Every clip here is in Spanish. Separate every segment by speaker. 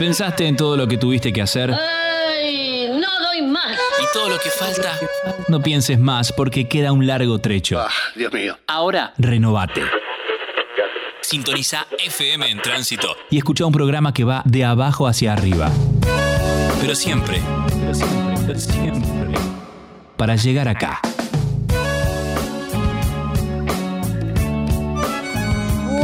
Speaker 1: Pensaste en todo lo que tuviste que hacer
Speaker 2: ¡Ay! No doy más.
Speaker 1: y todo lo que falta. No pienses más porque queda un largo trecho.
Speaker 3: Ah, Dios mío.
Speaker 1: Ahora, renovate. Sintoniza FM en tránsito y escucha un programa que va de abajo hacia arriba. Pero siempre, pero siempre, pero siempre, para llegar acá.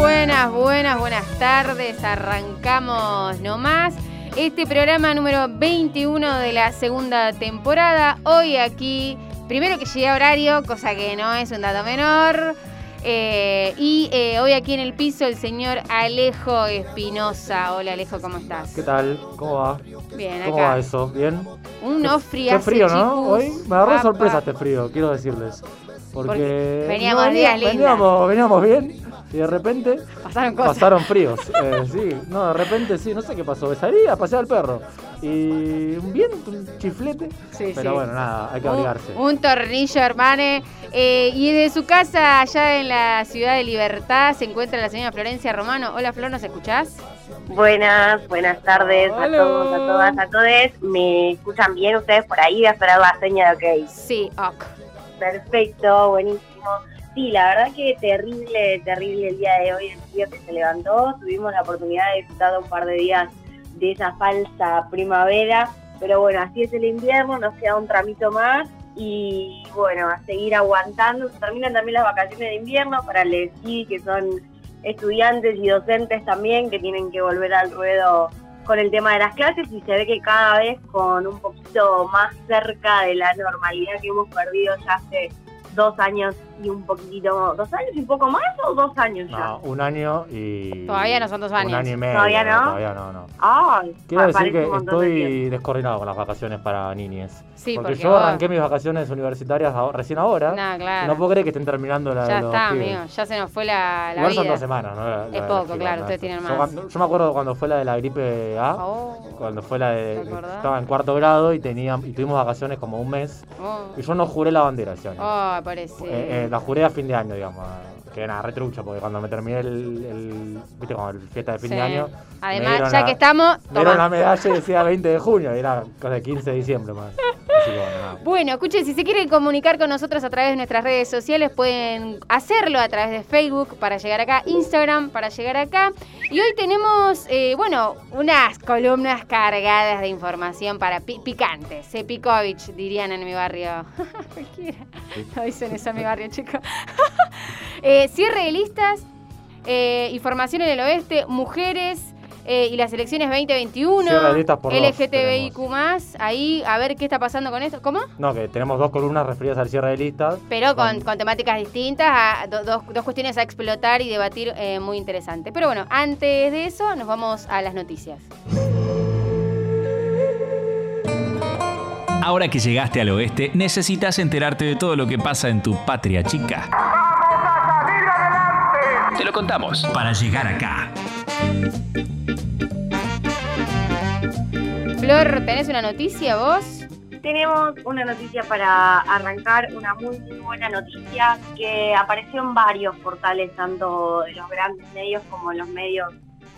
Speaker 4: Buenas, buenas, buenas tardes. Arrancamos nomás este programa número 21 de la segunda temporada. Hoy aquí, primero que llegué a horario, cosa que no es un dato menor. Eh, y eh, hoy aquí en el piso el señor Alejo Espinosa. Hola Alejo, ¿cómo estás?
Speaker 5: ¿Qué tal? ¿Cómo va?
Speaker 4: Bien,
Speaker 5: ¿Cómo
Speaker 4: acá.
Speaker 5: va eso? ¿Bien?
Speaker 4: Un no
Speaker 5: Qué
Speaker 4: frío.
Speaker 5: frío, ¿no? Hoy me agarró sorpresa este frío, quiero decirles. Porque,
Speaker 4: Porque veníamos
Speaker 5: no,
Speaker 4: días
Speaker 5: veníamos,
Speaker 4: lindas.
Speaker 5: veníamos, veníamos bien y de repente
Speaker 4: Pasaron cosas.
Speaker 5: pasaron fríos. Eh, sí, no, de repente sí, no sé qué pasó. Salí a pasear al perro y un viento, un chiflete.
Speaker 4: Sí,
Speaker 5: pero
Speaker 4: sí.
Speaker 5: bueno, nada, hay que abrigarse.
Speaker 4: Un, tornillo, hermane. Eh, y desde su casa, allá en la ciudad de Libertad, se encuentra la señora Florencia Romano. Hola, Flor, ¿nos escuchás?
Speaker 6: Buenas, buenas tardes a todos, a todas, a todos. ¿Me escuchan bien ustedes por ahí? Voy a esperar la seña de ok.
Speaker 4: Sí, ok.
Speaker 6: Perfecto, buenísimo. Sí, la verdad que terrible, terrible el día de hoy, el día que se levantó. Tuvimos la oportunidad de disfrutar un par de días de esa falsa primavera, pero bueno, así es el invierno, nos queda un tramito más y bueno, a seguir aguantando. Se terminan también las vacaciones de invierno para les que son estudiantes y docentes también que tienen que volver al ruedo con el tema de las clases y se ve que cada vez con un poquito más cerca de la normalidad que hemos perdido ya hace dos años y un poquitito, dos años y un poco más o dos años ya.
Speaker 5: No, un año y.
Speaker 4: Todavía no son dos años.
Speaker 5: Un año y medio.
Speaker 6: ¿Todavía no?
Speaker 5: Todavía no, no.
Speaker 6: Ay,
Speaker 5: Quiero decir que
Speaker 6: de
Speaker 5: estoy descoordinado con las vacaciones para niñes.
Speaker 4: Sí,
Speaker 5: porque,
Speaker 4: porque
Speaker 5: yo
Speaker 4: vos-
Speaker 5: arranqué mis vacaciones universitarias ahora- recién ahora.
Speaker 4: No,
Speaker 5: y
Speaker 4: claro.
Speaker 5: no puedo creer que estén terminando la
Speaker 4: ya
Speaker 5: de los
Speaker 4: está,
Speaker 5: pibes.
Speaker 4: amigo. Ya se nos fue la, la
Speaker 5: Igual
Speaker 4: vida.
Speaker 5: son dos semanas, ¿no? La-
Speaker 4: Es poco, claro, ustedes tienen
Speaker 5: Yo
Speaker 4: más.
Speaker 5: cuando- Yo, me acuerdo cuando fue la de la gripe A,
Speaker 4: Oh,
Speaker 5: cuando fue la de. Estaba en cuarto grado y, tenía, y tuvimos vacaciones como un mes.
Speaker 4: oh,
Speaker 5: Y yo no juré la bandera ese año.
Speaker 4: oh, parece.
Speaker 5: Eh, eh, la juré a fin de año, digamos. Que nada, retrucha, porque cuando me terminé el. el ¿Viste? Como el fiesta de fin
Speaker 4: Sí.
Speaker 5: de año.
Speaker 4: Además, ya
Speaker 5: la-
Speaker 4: que estamos,
Speaker 5: Me dieron la medalla y decía 20 de junio, y era cosa de 15 de diciembre más. Bueno,
Speaker 4: escuchen, si se quieren comunicar con nosotros a través de nuestras redes sociales, pueden hacerlo a través de Facebook para llegar acá, Instagram para llegar acá. Y hoy tenemos, eh, bueno, unas columnas cargadas de información para pi- picantes. Sepikovich, dirían en mi barrio. Cualquiera. No dicen eso en mi barrio, chicos. Eh, cierre de listas, eh, información en el oeste, mujeres. Eh, y las elecciones 2021,
Speaker 5: Cierre de listas por dos
Speaker 4: LGTBIQ+, ahí a ver qué está pasando con esto. ¿Cómo?
Speaker 5: No, que tenemos dos columnas referidas al cierre de listas.
Speaker 4: Pero con, con temáticas distintas, a- do- dos, dos cuestiones a explotar y debatir eh, muy interesante. Pero bueno, antes de eso nos vamos a las noticias.
Speaker 1: Ahora que llegaste al oeste, necesitas enterarte de todo lo que pasa en tu patria chica. Te lo contamos para llegar acá.
Speaker 4: Flor, ¿tenés una noticia vos?
Speaker 6: Tenemos una noticia para arrancar, una muy buena noticia que apareció en varios portales, tanto de los grandes medios como en los medios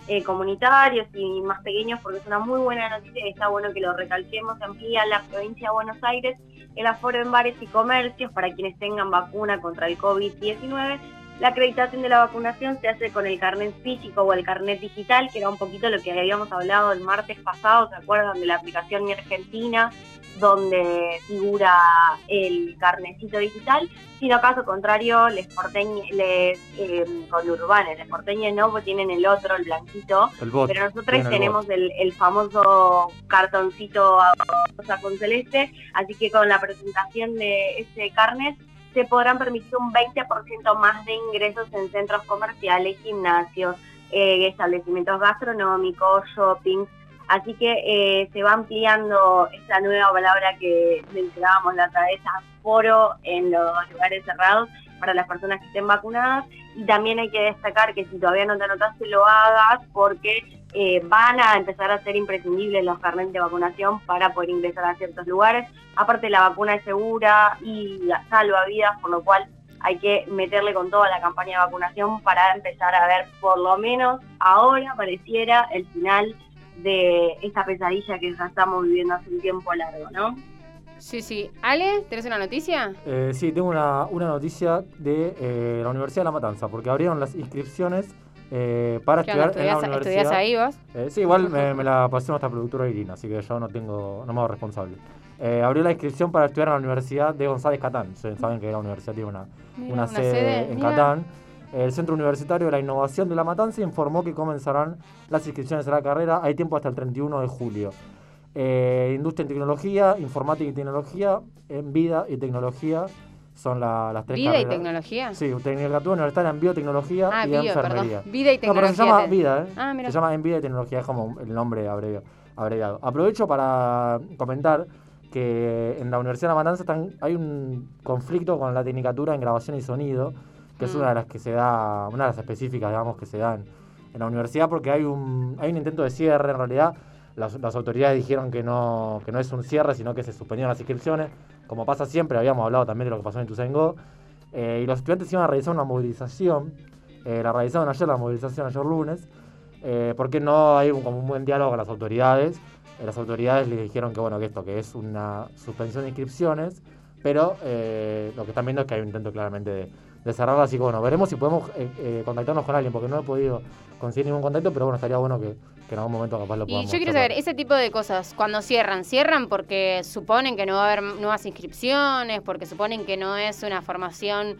Speaker 6: eh, comunitarios y más pequeños, porque es una muy buena noticia y está bueno que lo recalquemos. Amplía la provincia de Buenos Aires el aforo en bares y comercios para quienes tengan vacuna contra el COVID-19. La acreditación de la vacunación se hace con el carnet físico o el carnet digital, que era un poquito lo que habíamos hablado el martes pasado, ¿se acuerdan de la aplicación Mi Argentina? donde figura el carnecito digital, sino caso contrario, les porteños, les eh, conurbanes, les porteños no, pues tienen el otro, el blanquito,
Speaker 5: El bot.
Speaker 6: pero nosotros tenemos el, el famoso cartoncito a rosa con celeste, así que con la presentación de ese carnet se podrán permitir un 20% más de ingresos en centros comerciales, gimnasios, eh, establecimientos gastronómicos, shopping. Así que eh, se va ampliando esta nueva palabra que mencionábamos la otra vez, aforo en los lugares cerrados para las personas que estén vacunadas. Y también hay que destacar que si todavía no te anotaste, lo hagas porque eh, van a empezar a ser imprescindibles los carnets de vacunación para poder ingresar a ciertos lugares. Aparte, la vacuna es segura y salva vidas, por lo cual hay que meterle con toda la campaña de vacunación para empezar a ver, por lo menos ahora pareciera, el final de esta pesadilla que ya estamos viviendo hace un tiempo largo, ¿no?
Speaker 4: Sí, sí. Ale, ¿tenés una noticia?
Speaker 5: Eh, sí, tengo una, una noticia de eh, la Universidad de La Matanza, porque abrieron las inscripciones eh, para
Speaker 4: ¿Qué onda,
Speaker 5: estudiar en la universidad.
Speaker 4: estudiás ahí vos?
Speaker 5: Eh, sí, igual me, me la pasó nuestra productora Irina, así que yo no tengo, no me hago responsable. Eh, abrió la inscripción para estudiar en la Universidad de González Catán. Ustedes saben que la universidad tiene una,
Speaker 4: Mira,
Speaker 5: una sede, en
Speaker 4: mira.
Speaker 5: Catán. El Centro Universitario de la Innovación de La Matanza informó que comenzarán las inscripciones a la carrera. Hay tiempo hasta el 31 de julio. Eh, industria y tecnología, informática y tecnología, en vida y tecnología son la- las tres
Speaker 4: ¿Vida y
Speaker 5: carreras.
Speaker 4: tecnología?
Speaker 5: Sí, tecnicatura universitaria en biotecnología
Speaker 4: Ah,
Speaker 5: y
Speaker 4: bio,
Speaker 5: enfermería.
Speaker 4: perdón. Vida y
Speaker 5: No, pero
Speaker 4: tecnología.
Speaker 5: se llama vida, ¿eh?
Speaker 4: Ah, mira.
Speaker 5: Se llama En Vida y Tecnología, es como el nombre abrevio- abreviado. Aprovecho para comentar que en la Universidad de La Matanza están- hay un conflicto con la tecnicatura en grabación y sonido, que es
Speaker 4: Mm.
Speaker 5: una de las que se da, una de las específicas, digamos, que se dan en la universidad, porque hay un, hay un intento de cierre, en realidad. Las, las autoridades dijeron que no, que no es un cierre, sino que se suspendieron las inscripciones. Como pasa siempre, habíamos hablado también de lo que pasó en Ituzaingó. Eh, y los estudiantes iban a realizar una movilización. eh, la realizaron ayer, la movilización ayer lunes. eh, porque no hay un, como un buen diálogo con las autoridades. Eh, las autoridades les dijeron que bueno que esto que es una suspensión de inscripciones, pero lo que están viendo es que hay un intento claramente de, de cerrarla, así que bueno, veremos si podemos eh, eh, contactarnos con alguien, porque no he podido conseguir ningún contacto, pero bueno, estaría bueno que, que en algún momento capaz lo
Speaker 4: Y
Speaker 5: podamos
Speaker 4: yo quiero saber, ese tipo de cosas, cuando cierran, ¿cierran porque suponen que no va a haber nuevas inscripciones, porque suponen que no es una formación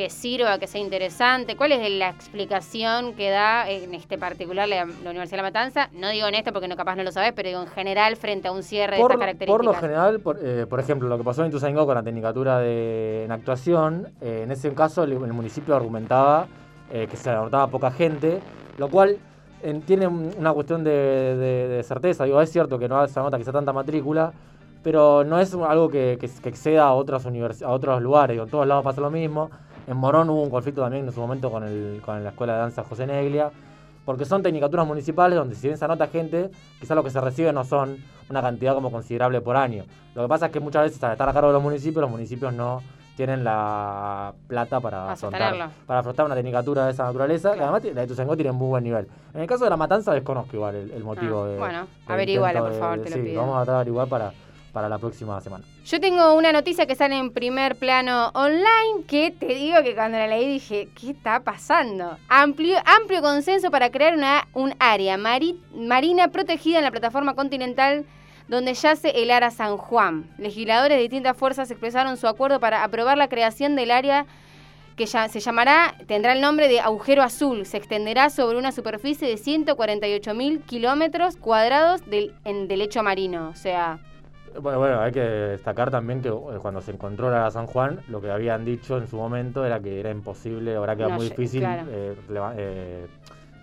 Speaker 4: que sirva, que sea interesante? ¿Cuál es la explicación que da en este particular la, la Universidad de La Matanza? No digo en este porque no capaz no lo sabes, pero digo en general frente a un cierre de
Speaker 5: por,
Speaker 4: estas características.
Speaker 5: por lo general, por, eh, por ejemplo, lo que pasó en Ituzaingó con la tecnicatura de, en actuación, eh, en ese caso el, el municipio argumentaba eh, que se anotaba poca gente, lo cual en- tiene un- una cuestión de, de- de certeza. Digo, es cierto que no se anota que sea tanta matrícula, pero no es algo que, que- que exceda a otras a otros lugares. Digo, en todos lados pasa lo mismo. En Morón hubo un conflicto también en su momento con, el, con la Escuela de Danza José Neglia, porque son tecnicaturas municipales donde si bien se anota gente, quizás lo que se recibe no son una cantidad como considerable por año. Lo que pasa es que muchas veces al estar a cargo de los municipios, los municipios no tienen la plata para afrontar, para afrontar una tecnicatura de esa naturaleza, que además la de Ituzaingó tiene muy buen nivel. En el caso de la matanza desconozco igual el, el motivo
Speaker 4: Ah,
Speaker 5: de...
Speaker 4: bueno,
Speaker 5: intento
Speaker 4: por favor,
Speaker 5: de-
Speaker 4: te lo
Speaker 5: sí,
Speaker 4: pido.
Speaker 5: vamos a tratar averiguar para, para la próxima semana.
Speaker 4: Yo tengo una noticia que sale en primer plano online que te digo que cuando la leí dije, ¿qué está pasando? Amplio, amplio consenso para crear una, un área mari- marina protegida en la plataforma continental donde yace el Ara San Juan. Legisladores de distintas fuerzas expresaron su acuerdo para aprobar la creación del área que ya se llamará, tendrá el nombre de Agujero Azul. Se extenderá sobre una superficie de 148 mil kilómetros cuadrados del, en, de lecho marino. O sea,
Speaker 5: Bueno, bueno, hay que destacar también que eh, cuando se encontró la San Juan, lo que habían dicho en su momento era que era imposible, ahora que era
Speaker 4: No,
Speaker 5: muy difícil
Speaker 4: claro.
Speaker 5: eh, eh,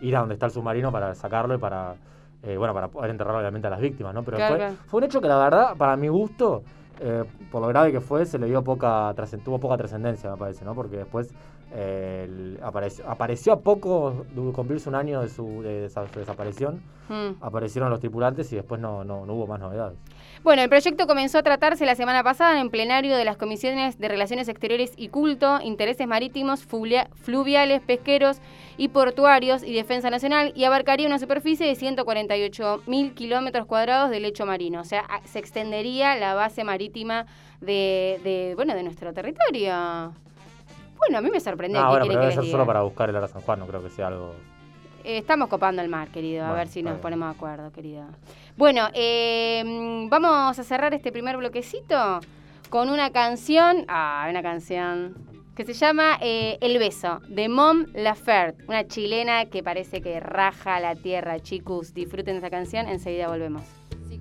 Speaker 5: ir a donde está el submarino para sacarlo y para, eh, bueno, para poder enterrar obviamente a las víctimas, ¿no? Pero
Speaker 4: Claro,
Speaker 5: fue,
Speaker 4: claro.
Speaker 5: fue un hecho que la verdad, para mi gusto, eh, por lo grave que fue, se le dio poca, tuvo poca trascendencia, me parece, ¿no? Porque después el- apareció, apareció a poco de cumplirse un año de su, de desa- su desaparición,
Speaker 4: mm.
Speaker 5: aparecieron los tripulantes y después no, no, no hubo más novedades.
Speaker 4: Bueno, el proyecto comenzó a tratarse la semana pasada en plenario de las comisiones de Relaciones Exteriores y Culto, Intereses Marítimos, Fluviales, Pesqueros y Portuarios y Defensa Nacional y abarcaría una superficie de 148 mil kilómetros cuadrados de lecho marino. O sea, se extendería la base marítima de, de, bueno, de nuestro territorio. Bueno, a mí me sorprendió.
Speaker 5: No,
Speaker 4: ¿qué
Speaker 5: bueno, pero
Speaker 4: que
Speaker 5: debe
Speaker 4: les
Speaker 5: ser
Speaker 4: diga?
Speaker 5: solo para buscar el Ara San Juan, no creo que sea algo...
Speaker 4: Eh, estamos copando el mar, querido. A
Speaker 5: Bueno,
Speaker 4: ver si nos
Speaker 5: bien.
Speaker 4: ponemos de acuerdo, querido. Bueno, eh, mm, vamos a cerrar este primer bloquecito con una canción. Ah, una canción que se llama eh, El beso, de Mom Laferte, una chilena que parece que raja la tierra, chicos. Disfruten esa canción, enseguida volvemos.
Speaker 3: ¡Ay,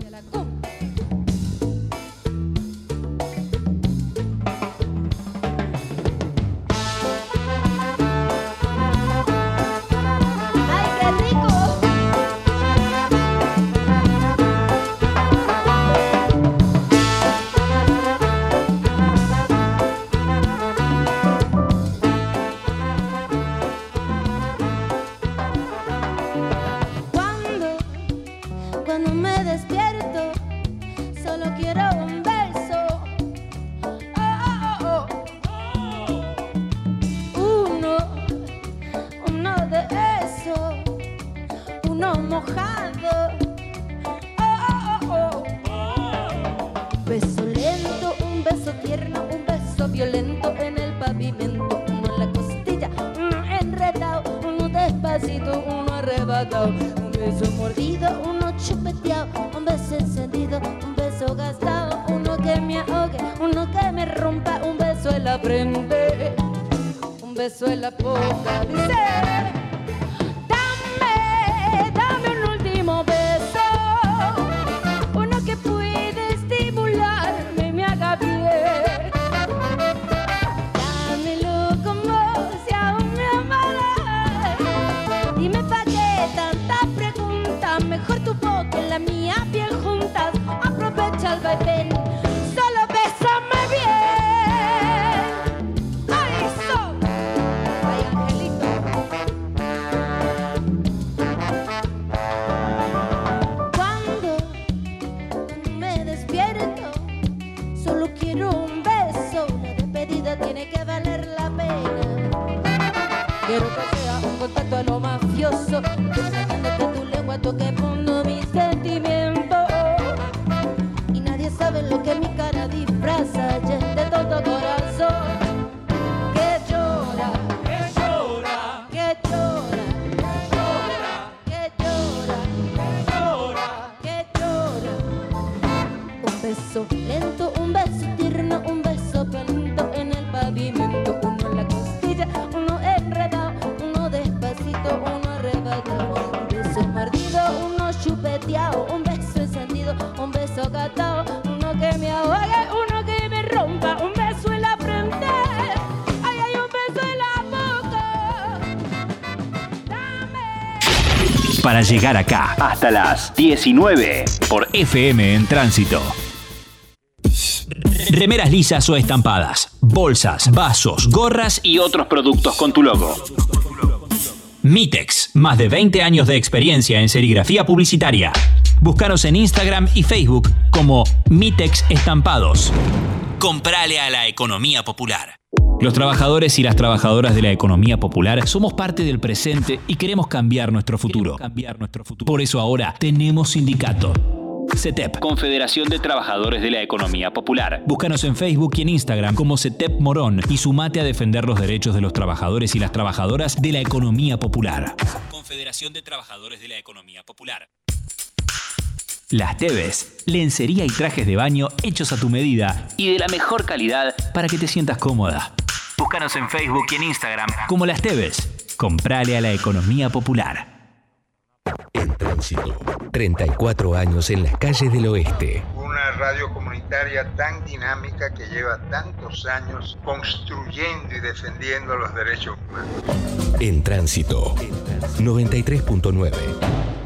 Speaker 3: un beso mordido, uno chupeteado, un beso encendido, un beso gastado, uno que me ahogue, uno que me rompa, un beso en la frente, un beso en la boca, dice. Que me ahogue, uno que me rompa, un beso en la frente. Un beso en la boca. Dame.
Speaker 1: Para llegar acá, hasta las 19 por FM en Tránsito. Remeras lisas o estampadas, bolsas, vasos, gorras y otros productos con tu logo. Mitex, más de 20 años de experiencia en serigrafía publicitaria. Búscanos en Instagram y Facebook como Mitex Estampados. Comprale a la economía popular. Los trabajadores y las trabajadoras de la economía popular somos parte del presente y queremos cambiar nuestro futuro. Por eso ahora tenemos sindicato. CETEP, Confederación de Trabajadores de la Economía Popular. Búscanos en Facebook y en Instagram como CETEP Morón y sumate a defender los derechos de los trabajadores y las trabajadoras de la economía popular. Confederación de Trabajadores de la Economía Popular. Las Teves, lencería y trajes de baño hechos a tu medida y de la mejor calidad para que te sientas cómoda. Búscanos en Facebook y en Instagram como Las Teves. Comprale a la economía popular.
Speaker 7: En tránsito. 34 años en las calles del oeste.
Speaker 8: Una radio comunitaria tan dinámica que lleva tantos años construyendo y defendiendo los derechos humanos.
Speaker 7: En tránsito. 93.9.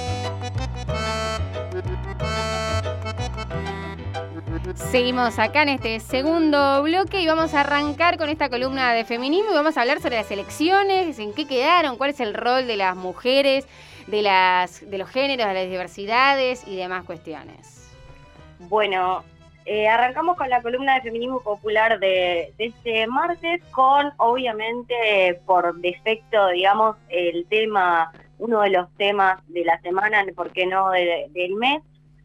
Speaker 4: Seguimos acá en este segundo bloque y vamos a arrancar con esta columna de feminismo y vamos a hablar sobre las elecciones, en qué quedaron, cuál es el rol de las mujeres, de, las, de los géneros, de las diversidades y demás cuestiones.
Speaker 6: Bueno, eh, arrancamos con la columna de feminismo popular de, este martes con, obviamente, por defecto, digamos, el tema, uno de los temas de la semana, ¿por qué no de- del mes?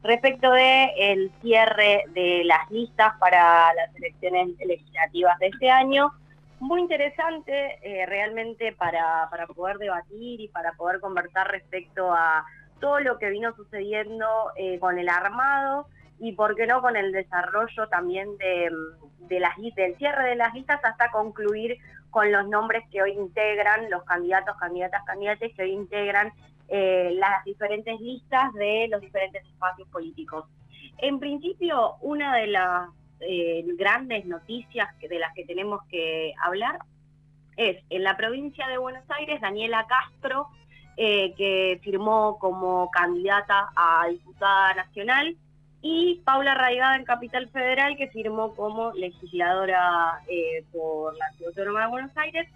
Speaker 6: Respecto de el cierre de las listas para las elecciones legislativas de este año. Muy interesante eh, realmente para, para poder debatir y para poder conversar respecto a todo lo que vino sucediendo eh, con el armado y por qué no con el desarrollo también de, de las del cierre de las listas hasta concluir con los nombres que hoy integran los candidatos, candidatas, candidates que hoy integran eh, las diferentes listas de los diferentes espacios políticos. En principio, una de las eh, grandes noticias de las que tenemos que hablar es en la provincia de Buenos Aires, Daniela Castro, eh, que firmó como candidata a diputada nacional y Paula Raigada en Capital Federal, que firmó como legisladora por la Ciudad Autónoma de Buenos Aires.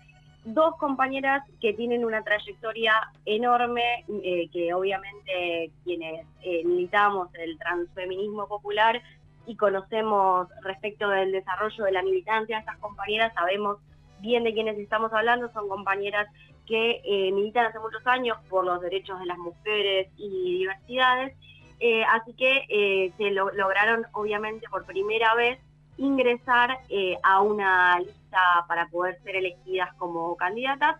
Speaker 6: Dos compañeras que tienen una trayectoria enorme, eh, que obviamente quienes eh, militamos el transfeminismo popular y conocemos respecto del desarrollo de la militancia, estas compañeras sabemos bien de quiénes estamos hablando, son compañeras que militan hace muchos años por los derechos de las mujeres y diversidades. Eh, así que eh, se lograron, obviamente, por primera vez ingresar eh, a una lista para poder ser elegidas como candidatas.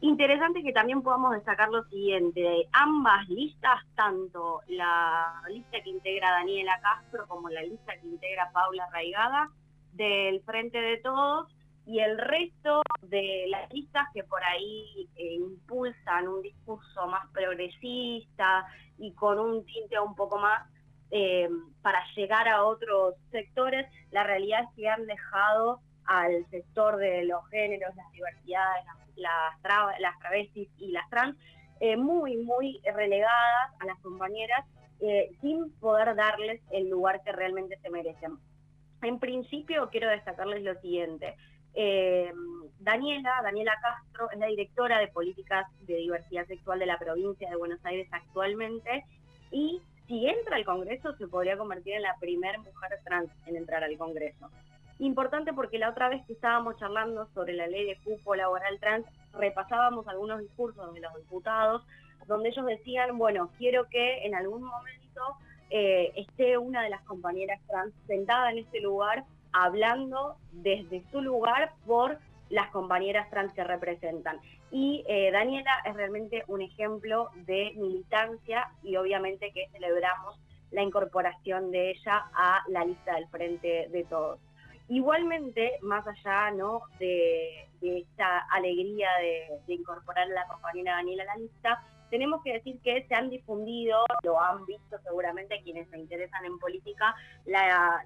Speaker 6: Interesante que también podamos destacar lo siguiente, ambas listas, tanto la lista que integra Daniela Castro como la lista que integra Paula Raigada, del Frente de Todos, y el resto de las listas que por ahí eh, impulsan un discurso más progresista y con un tinte un poco más eh, para llegar a otros sectores, la realidad es que han dejado al sector de los géneros, las diversidades, las, las, travestis y las trans eh, muy, muy relegadas a las compañeras sin poder darles el lugar que realmente se merecen. En principio quiero destacarles lo siguiente, eh, Daniela, Daniela Castro, es la directora de políticas de diversidad sexual de la provincia de Buenos Aires actualmente y si entra al Congreso se podría convertir en la primera mujer trans en entrar al Congreso. Importante porque la otra vez que estábamos charlando sobre la ley de cupo laboral trans, repasábamos algunos discursos de los diputados donde ellos decían, bueno, quiero que en algún momento eh, esté una de las compañeras trans sentada en este lugar hablando desde su lugar por las compañeras trans que representan. Y eh, Daniela es realmente un ejemplo de militancia y obviamente que celebramos la incorporación de ella a la lista del Frente de Todos. Igualmente, más allá ¿no? de, esta alegría de, de incorporar a la compañera Daniela a la lista, tenemos que decir que se han difundido, lo han visto seguramente quienes se interesan en política,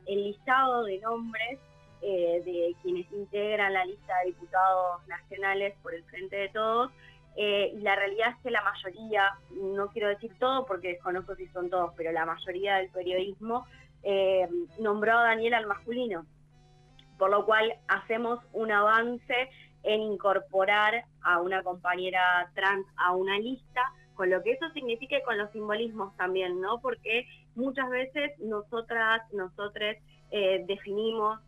Speaker 6: el listado de nombres eh, de quienes integran la lista de diputados nacionales por el Frente de Todos. Eh, y la realidad es que la mayoría, no quiero decir todo porque desconozco si son todos, pero la mayoría del periodismo eh, nombró a Daniel al masculino, por lo cual hacemos un avance en incorporar a una compañera trans a una lista, con lo que eso significa con los simbolismos también, ¿no? Porque muchas veces nosotras, nosotros eh, definimos.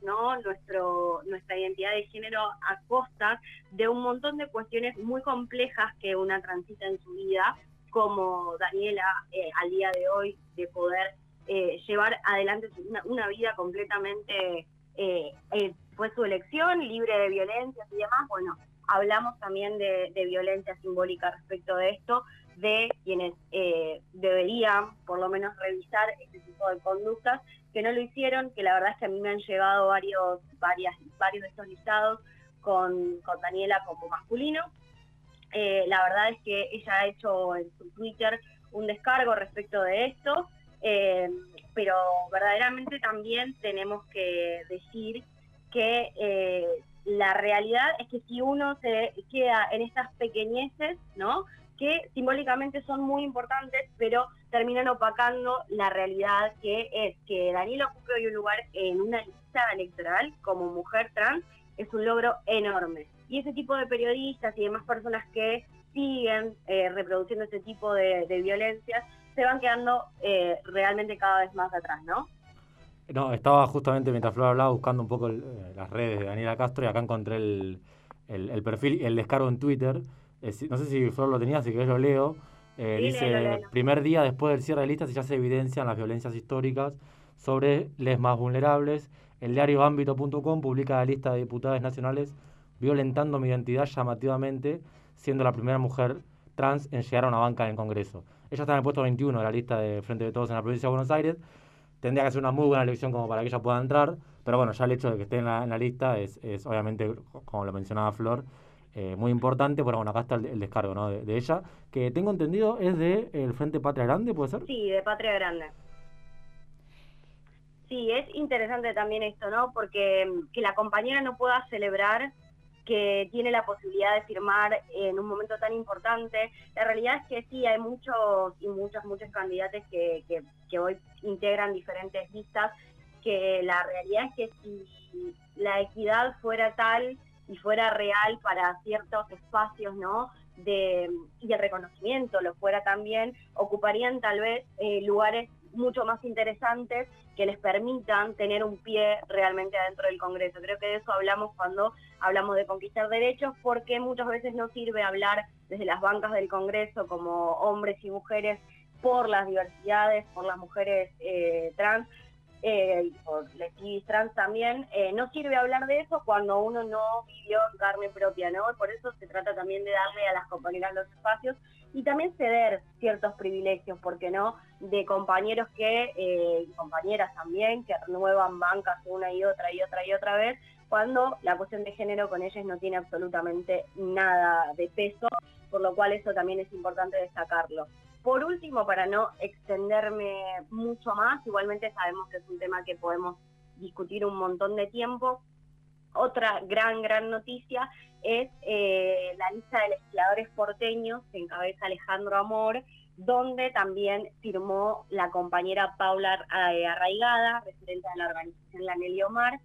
Speaker 6: Nuestro, nuestra identidad de género a costa de un montón de cuestiones muy complejas que una transita en su vida, como Daniela eh, al día de hoy, de poder eh, llevar adelante una, vida completamente fue su elección, libre de violencias y demás, bueno, hablamos también de, violencia simbólica respecto de esto, de quienes deberían por lo menos revisar este tipo de conductas, que no lo hicieron, que la verdad es que a mí me han llegado varios, varias, varios de estos listados con, con Daniela como masculino. Eh, la verdad es que ella ha hecho en su Twitter un descargo respecto de esto, eh, pero verdaderamente también tenemos que decir que eh, la realidad es que si uno se queda en estas pequeñeces, ¿no? Que simbólicamente son muy importantes, pero terminan opacando la realidad que es que Daniel ocupe hoy un lugar en una lista electoral como mujer trans, es un logro enorme. Y ese tipo de periodistas y demás personas que siguen eh, reproduciendo ese tipo de, violencias se van quedando eh, realmente cada vez más atrás, ¿no?
Speaker 5: No, estaba justamente mientras Flor hablaba buscando un poco eh, las redes de Daniela Castro y acá encontré el, el, perfil, el descargo en Twitter. No sé si Flor lo tenía, así que yo lo leo. Eh, dice, primer día después del cierre de listas ya se evidencian las violencias históricas sobre les más vulnerables. El diario ámbito.com publica la lista de diputadas nacionales violentando mi identidad llamativamente, siendo la primera mujer trans en llegar a una banca en el Congreso. Ella está en el puesto 21 de la lista de Frente de Todos en la provincia de Buenos Aires tendría que ser una muy buena elección como para que ella pueda entrar, pero bueno, ya el hecho de que esté en la, lista es, obviamente, como lo mencionaba Flor, eh, muy importante, pero bueno, acá está el, descargo ¿no? de, ella, que tengo entendido es de el Frente Patria Grande, ¿puede ser?
Speaker 6: Sí, de Patria Grande. Sí, es interesante también esto, ¿no? Porque mm, que la compañera no pueda celebrar que tiene la posibilidad de firmar en un momento tan importante. La realidad es que sí, hay muchos y muchos, muchos candidatos que, que, hoy integran diferentes listas, que la realidad es que si la equidad fuera tal y fuera real para ciertos espacios, ¿no? De, y el reconocimiento lo fuera también, ocuparían tal vez eh, lugares mucho más interesantes que les permitan tener un pie realmente adentro del Congreso. Creo que de eso hablamos cuando hablamos de conquistar derechos, porque muchas veces no sirve hablar desde las bancas del Congreso como hombres y mujeres por las diversidades, por las mujeres eh, trans, eh, por lesbis trans también, eh, no sirve hablar de eso cuando uno no vivió en carne propia, ¿no? Por eso se trata también de darle a las compañeras los espacios y también ceder ciertos privilegios, porque no? De compañeros que, eh, compañeras también, que renuevan bancas una y otra y otra y otra vez, cuando la cuestión de género con ellos no tiene absolutamente nada de peso, por lo cual eso también es importante destacarlo. Por último, para no extenderme mucho más, igualmente sabemos que es un tema que podemos discutir un montón de tiempo, otra gran, gran noticia es eh, la lista de legisladores porteños que encabeza Alejandro Amor, donde también firmó la compañera Paula eh, Arraigada, presidenta de la organización La Nelly Omar,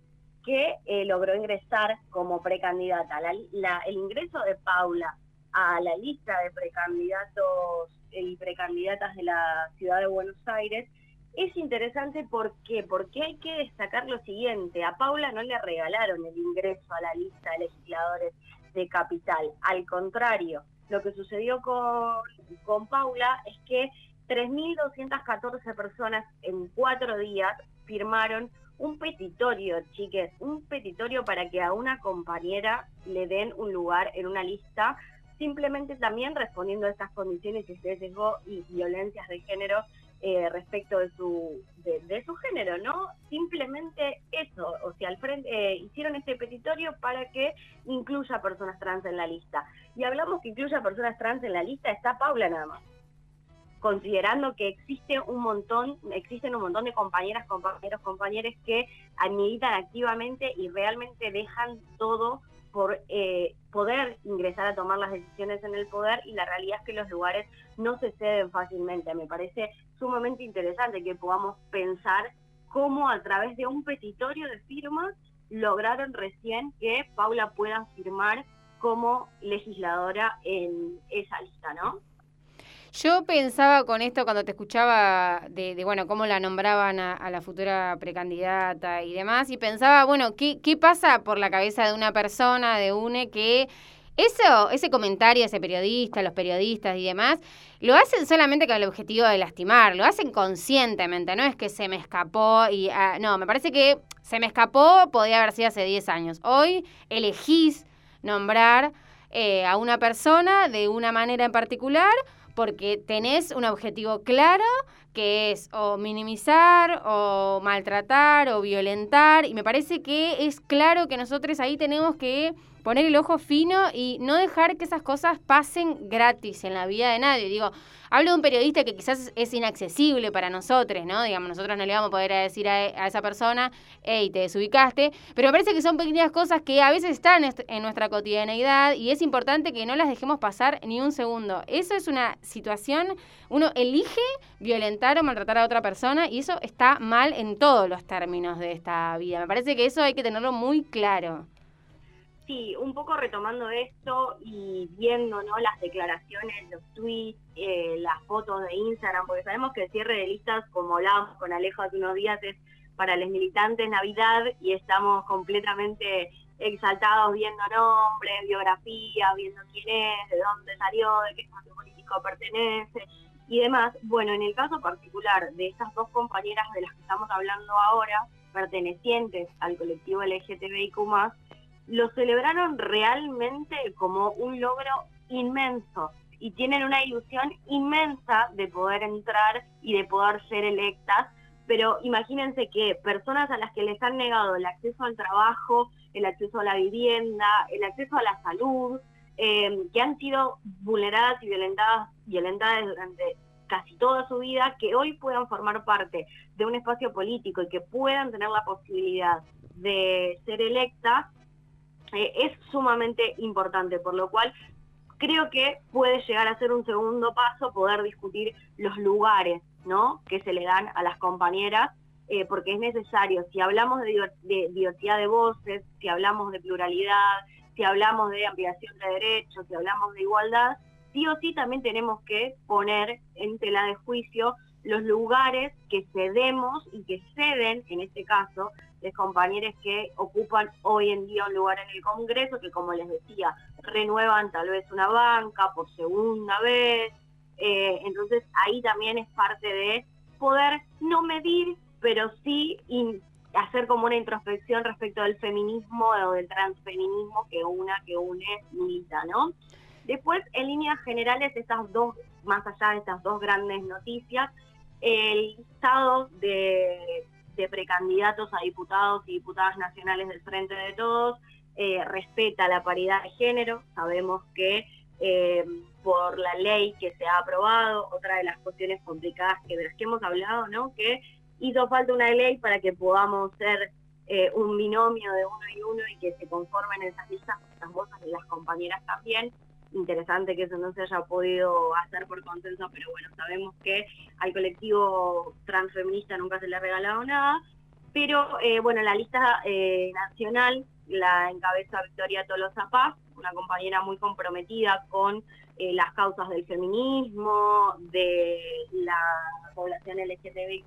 Speaker 6: que eh, logró ingresar como precandidata. el ingreso de Paula a la lista de precandidatos y precandidatas de la ciudad de Buenos Aires es interesante porque, porque hay que destacar lo siguiente, a Paula no le regalaron el ingreso a la lista de legisladores de capital, al contrario, lo que sucedió con, con Paula es que 3.214 personas en cuatro días firmaron un petitorio, chiques, un petitorio para que a una compañera le den un lugar en una lista, simplemente también respondiendo a estas condiciones de sesgo y violencias de género eh, respecto de su, de, su género, ¿no? Simplemente eso, o sea, al frente, eh, hicieron este petitorio para que incluya personas trans en la lista. Y hablamos que incluya personas trans en la lista, está Paula nada más. Considerando que existe un montón, existen un montón de compañeras, compañeros, compañeros que militan activamente y realmente dejan todo por eh, poder ingresar a tomar las decisiones en el poder y la realidad es que los lugares no se ceden fácilmente. Me parece sumamente interesante que podamos pensar cómo a través de un petitorio de firmas lograron recién que Paula pueda firmar como legisladora en esa lista, ¿no?
Speaker 4: Yo pensaba con esto cuando te escuchaba de, bueno, cómo la nombraban a, la futura precandidata y demás, y pensaba, bueno, ¿qué, ¿qué pasa por la cabeza de una persona, de UNE, que eso, ese comentario, ese periodista, los periodistas y demás, lo hacen solamente con el objetivo de lastimar, lo hacen conscientemente, no es que se me escapó y... Ah, no, me parece que se me escapó, podía haber sido hace 10 años. Hoy elegís nombrar eh, a una persona de una manera en particular porque tenés un objetivo claro que es o minimizar o maltratar o violentar y me parece que es claro que nosotros ahí tenemos que poner el ojo fino y no dejar que esas cosas pasen gratis en la vida de nadie. Digo, hablo de un periodista que quizás es inaccesible para nosotros, ¿no? Digamos, nosotros no le vamos a poder decir a, esa persona, hey, te desubicaste, pero me parece que son pequeñas cosas que a veces están en nuestra cotidianeidad y es importante que no las dejemos pasar ni un segundo. Eso es una situación, uno elige violentar o maltratar a otra persona y eso está mal en todos los términos de esta vida. Me parece que eso hay que tenerlo muy claro.
Speaker 6: Sí, un poco retomando esto y viendo ¿no? las declaraciones, los tweets, eh, las fotos de Instagram, porque sabemos que el cierre de listas, como hablábamos con Alejo hace unos días, es para los militantes Navidad y estamos completamente exaltados viendo nombres, biografía, viendo quién es, de dónde salió, de qué espacio político pertenece y demás. Bueno, en el caso particular de estas dos compañeras de las que estamos hablando ahora, pertenecientes al colectivo LGTBIQ+, lo celebraron realmente como un logro inmenso y tienen una ilusión inmensa de poder entrar y de poder ser electas, pero imagínense que personas a las que les han negado el acceso al trabajo, el acceso a la vivienda, el acceso a la salud, eh, que han sido vulneradas y violentadas, violentadas durante casi toda su vida, que hoy puedan formar parte de un espacio político y que puedan tener la posibilidad de ser electas, eh, es sumamente importante, por lo cual creo que puede llegar a ser un segundo paso poder discutir los lugares ¿no? que se le dan a las compañeras, eh, porque es necesario, si hablamos de, de diversidad de voces, si hablamos de pluralidad, si hablamos de ampliación de derechos, si hablamos de igualdad, sí o sí también tenemos que poner en tela de juicio los lugares que cedemos y que ceden, en este caso, los compañeros que ocupan hoy en día un lugar en el Congreso, que como les decía, renuevan tal vez una banca por segunda vez. Eh, entonces ahí también es parte de poder no medir, pero sí hacer como una introspección respecto del feminismo o del transfeminismo que una que une milita, ¿no? Después, en líneas generales, estas dos, más allá de estas dos grandes noticias, el listado de, precandidatos a diputados y diputadas nacionales del Frente de Todos eh, respeta la paridad de género. Sabemos que eh, por la ley que se ha aprobado, otra de las cuestiones complicadas que de las que hemos hablado, ¿no? Que hizo falta una ley para que podamos ser eh, un binomio de uno y uno y que se conformen esas listas, esas voces de las compañeras también. Interesante que eso no se haya podido hacer por consenso, pero bueno, sabemos que al colectivo transfeminista nunca se le ha regalado nada, pero eh, bueno, la lista eh, nacional la encabeza Victoria Tolosa Paz, una compañera muy comprometida con eh, las causas del feminismo, de la población LGTBIQ+,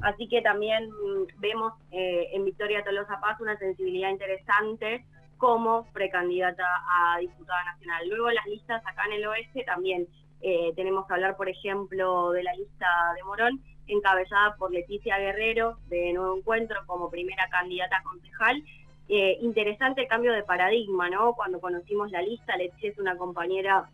Speaker 6: así que también vemos en Victoria Tolosa Paz una sensibilidad interesante como precandidata a diputada nacional. Luego las listas acá en el oeste también eh, tenemos que hablar, por ejemplo, de la lista de Morón, encabezada por Leticia Guerrero de Nuevo Encuentro como primera candidata concejal. Eh, interesante el cambio de paradigma, ¿no? Cuando conocimos la lista, Leticia es una compañera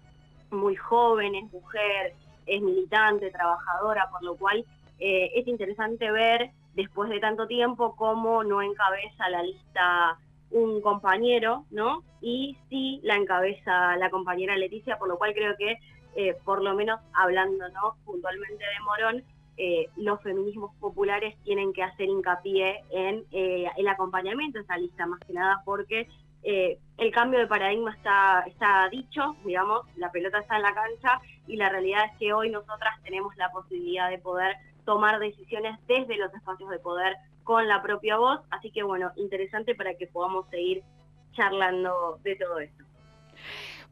Speaker 6: muy joven, es mujer, es militante, trabajadora, por lo cual eh, es interesante ver después de tanto tiempo cómo no encabeza la lista un compañero, ¿no? Y sí la encabeza la compañera Leticia, por lo cual creo que, eh, por lo menos hablando, ¿no? Puntualmente de Morón, eh, los feminismos populares tienen que hacer hincapié en eh, el acompañamiento de esa lista, más que nada porque el cambio de paradigma está, está dicho, digamos, la pelota está en la cancha y la realidad es que hoy nosotras tenemos la posibilidad de poder tomar decisiones desde los espacios de poder con la propia voz. Así que bueno, interesante para que podamos seguir charlando de todo esto.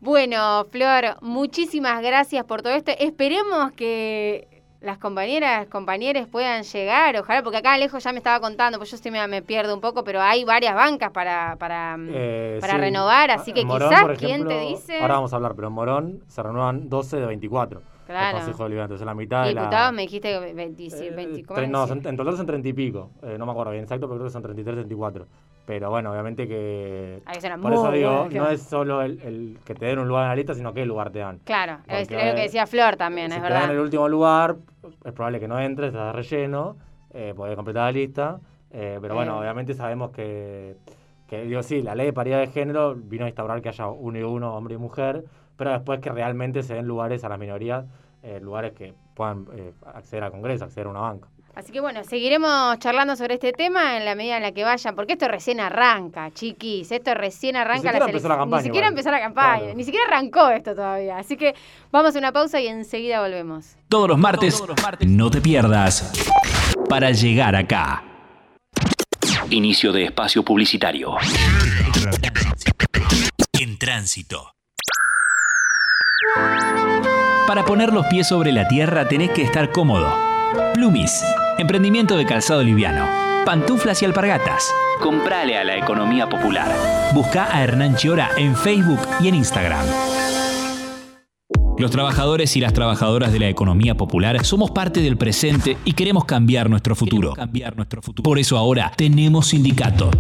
Speaker 4: Bueno, Flor, muchísimas gracias por todo esto. Esperemos que las compañeras, compañeros puedan llegar, ojalá, porque acá lejos ya me estaba contando, pues yo sí me, pierdo un poco, pero hay varias bancas para, para, eh, para renovar, así que quizás, ¿quién te dice?
Speaker 5: Ahora vamos a hablar, pero en Morón se renuevan 12 de 24.
Speaker 4: Claro.
Speaker 5: El Consejo Deliberante. Entonces, la mitad
Speaker 4: Diputados
Speaker 5: de la...
Speaker 4: me dijiste 20, 20
Speaker 5: eh, No, en, total son 30 y pico. Eh, no me acuerdo bien exacto, pero creo que son 33, 34. Pero bueno, obviamente que... por eso digo, no es solo el, el, que te den un lugar en la lista, sino qué lugar te dan.
Speaker 4: Claro, es lo que decía Flor también,
Speaker 5: si
Speaker 4: es
Speaker 5: te
Speaker 4: verdad.
Speaker 5: dan el último lugar, es probable que no entres, estás relleno, eh, podés completar la lista. Eh, pero bueno, obviamente sabemos que, que, digo, sí, la ley de paridad de género vino a instaurar que haya uno y uno, hombre y mujer, pero después que realmente se den lugares a las minorías eh, lugares que puedan eh, acceder al Congreso, acceder a una banca.
Speaker 4: Así que bueno, seguiremos charlando sobre este tema en la medida en la que vayan, porque esto recién arranca, chiquis, esto recién arranca
Speaker 5: la selección.
Speaker 4: Ni siquiera empezó la campaña, ni siquiera arrancó esto todavía. Así que vamos a una pausa y enseguida volvemos.
Speaker 1: Todos los martes, Todos los martes. no te pierdas para llegar acá. Inicio de espacio publicitario. En tránsito. Para poner los pies sobre la tierra tenés que estar cómodo. Plumis, emprendimiento de calzado liviano. Pantuflas y alpargatas. Comprale a la economía popular. Busca a Hernán Chiora en Facebook y en Instagram. Los trabajadores y las trabajadoras de la economía popular somos parte del presente y queremos cambiar nuestro futuro. Cambiar nuestro futuro. Por eso ahora tenemos sindicato.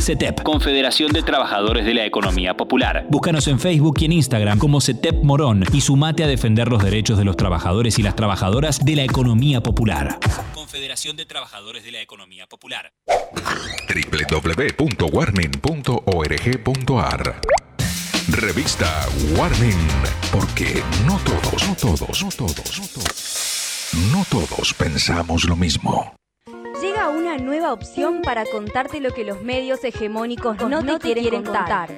Speaker 1: CETEP, Confederación de Trabajadores de la Economía Popular. Búscanos en Facebook y en Instagram como CETEP Morón y sumate a defender los derechos de los trabajadores y las trabajadoras de la economía popular. Confederación de Trabajadores de la Economía Popular.
Speaker 9: www.warning.org.ar Revista Warning, porque no todos, no todos, no todos, no todos, no todos pensamos lo mismo.
Speaker 10: Llega una Una nueva opción para contarte lo que los medios hegemónicos no, te, quieren, contar.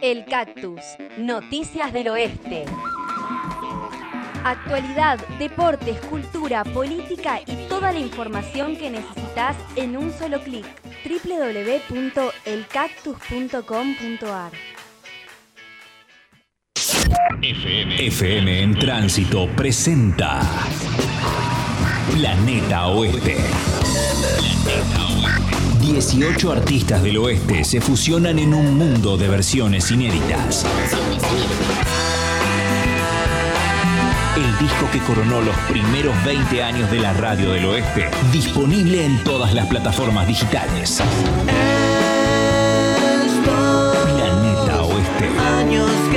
Speaker 10: El Cactus. Noticias del Oeste. Actualidad, deportes, cultura, política y toda la información que necesitas en un solo clic. www.elcactus.com.ar
Speaker 1: FM. FM en Tránsito presenta Planeta Oeste. 18 artistas del oeste se fusionan en un mundo de versiones inéditas. El disco que coronó los primeros 20 años de la radio del oeste, disponible en todas las plataformas digitales. Planeta Oeste.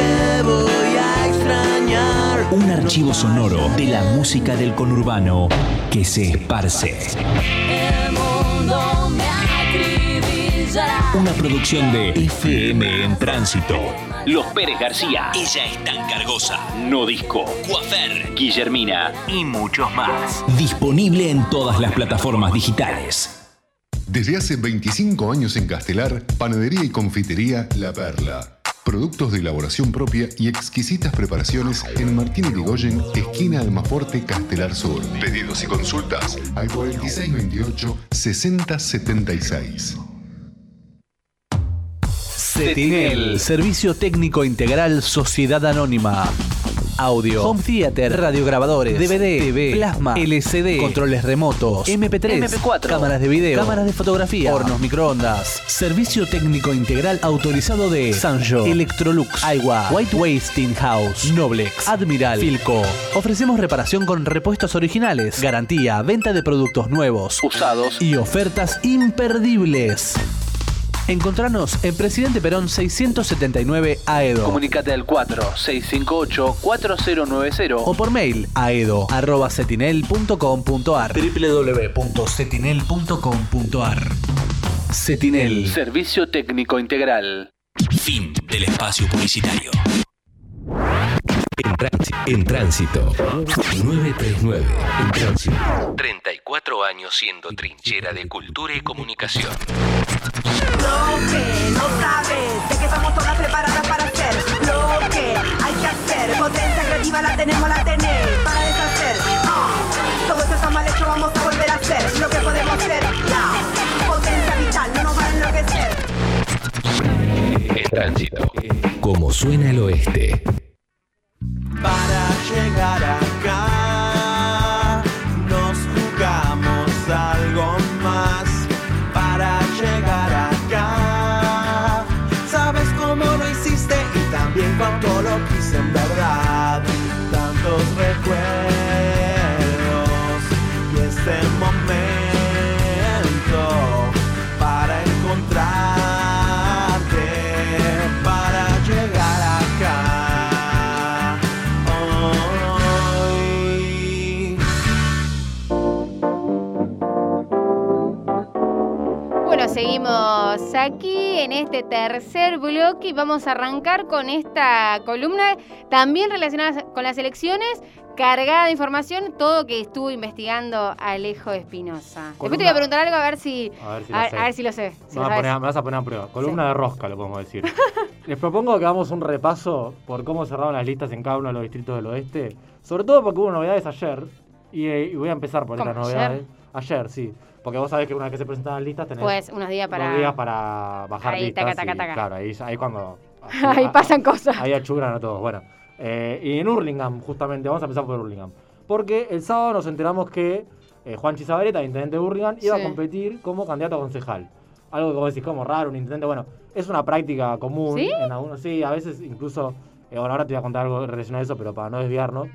Speaker 1: Un archivo sonoro de la música del conurbano que se esparce.
Speaker 11: El mundo me acribillará.
Speaker 1: Una producción de FM en Tránsito. Los Pérez García, Ella es tan cargosa, No Disco, Guafer, Guillermina y muchos más. Disponible en todas las plataformas digitales.
Speaker 12: Desde hace 25 años en Castelar, panadería y confitería La Perla. Productos de elaboración propia y exquisitas preparación en Martín Irigoyen, esquina Almaforte, Castelar Sur. Pedidos y consultas al 4628-6076.
Speaker 13: Cetinel, Servicio Técnico Integral Sociedad Anónima. Audio, Home Theater, radiograbadores, DVD, TV, Plasma, LCD, controles remotos, MP3, MP4, cámaras de video, cámaras de fotografía, hornos microondas. Servicio Técnico Integral autorizado de Sanjo, Electrolux, Aiwa, White Wasting House, Noblex, Admiral, Filco. Ofrecemos reparación con repuestos originales, garantía, venta de productos nuevos, usados y ofertas imperdibles. Encontranos en Presidente Perón 679 AEDO. Comunicate al 4658-4090 o por mail aedo.cetinel.com.ar www.cetinel.com.ar Cetinel Servicio Técnico Integral.
Speaker 1: Fin del espacio publicitario.
Speaker 7: En, tránsi- en tránsito. 939. En tránsito. 34 años siendo trinchera de cultura y comunicación.
Speaker 14: Lo que no sabes, de que estamos todas preparadas para hacer lo que hay que hacer. Potencia creativa la tenemos, la tenés para deshacer. Ah, todo esto está mal hecho, vamos a volver a hacer lo que podemos hacer. Potencia vital, no nos va a enloquecer.
Speaker 7: En tránsito. Como suena el oeste.
Speaker 15: Para llegar acá
Speaker 4: aquí en este tercer bloque y vamos a arrancar con esta columna también relacionada con las elecciones, cargada de información, todo que estuvo investigando Alejo Espinosa. Después te voy a preguntar algo a ver si,
Speaker 5: A ver si lo
Speaker 4: a,
Speaker 5: sé.
Speaker 4: a ver si lo sé. si
Speaker 5: Me
Speaker 4: lo
Speaker 5: vas, a poner, me vas a poner a prueba. Columna de rosca, lo podemos decir. Les propongo que hagamos un repaso por cómo cerraron las listas en cada uno de los distritos del oeste. Sobre todo porque hubo novedades ayer. Y, eh, y voy a empezar por
Speaker 4: ¿Cómo,
Speaker 5: estas novedades. Ayer, sí. Porque vos sabés que una vez que se presentan las listas tenés
Speaker 4: Pues unos días para-
Speaker 5: dos días para bajar
Speaker 4: Ahí,
Speaker 5: listas.
Speaker 4: taca, taca,
Speaker 5: y,
Speaker 4: taca.
Speaker 5: Claro, ahí, ahí cuando...
Speaker 4: Ahí pasan cosas.
Speaker 5: Ahí achugran a todos. Bueno, eh, y en Hurlingham, justamente, vamos a empezar por Hurlingham. Porque el sábado nos enteramos que eh, Juan Chizabareta, intendente de Hurlingham, iba
Speaker 4: Sí.
Speaker 5: a competir como candidato a concejal. Algo que vos decís como raro, un intendente. Bueno, es una práctica común
Speaker 4: ¿Sí?
Speaker 5: en algunos. Sí, a veces incluso. eh, bueno, ahora te voy a contar algo relacionado a eso, pero para no desviarnos.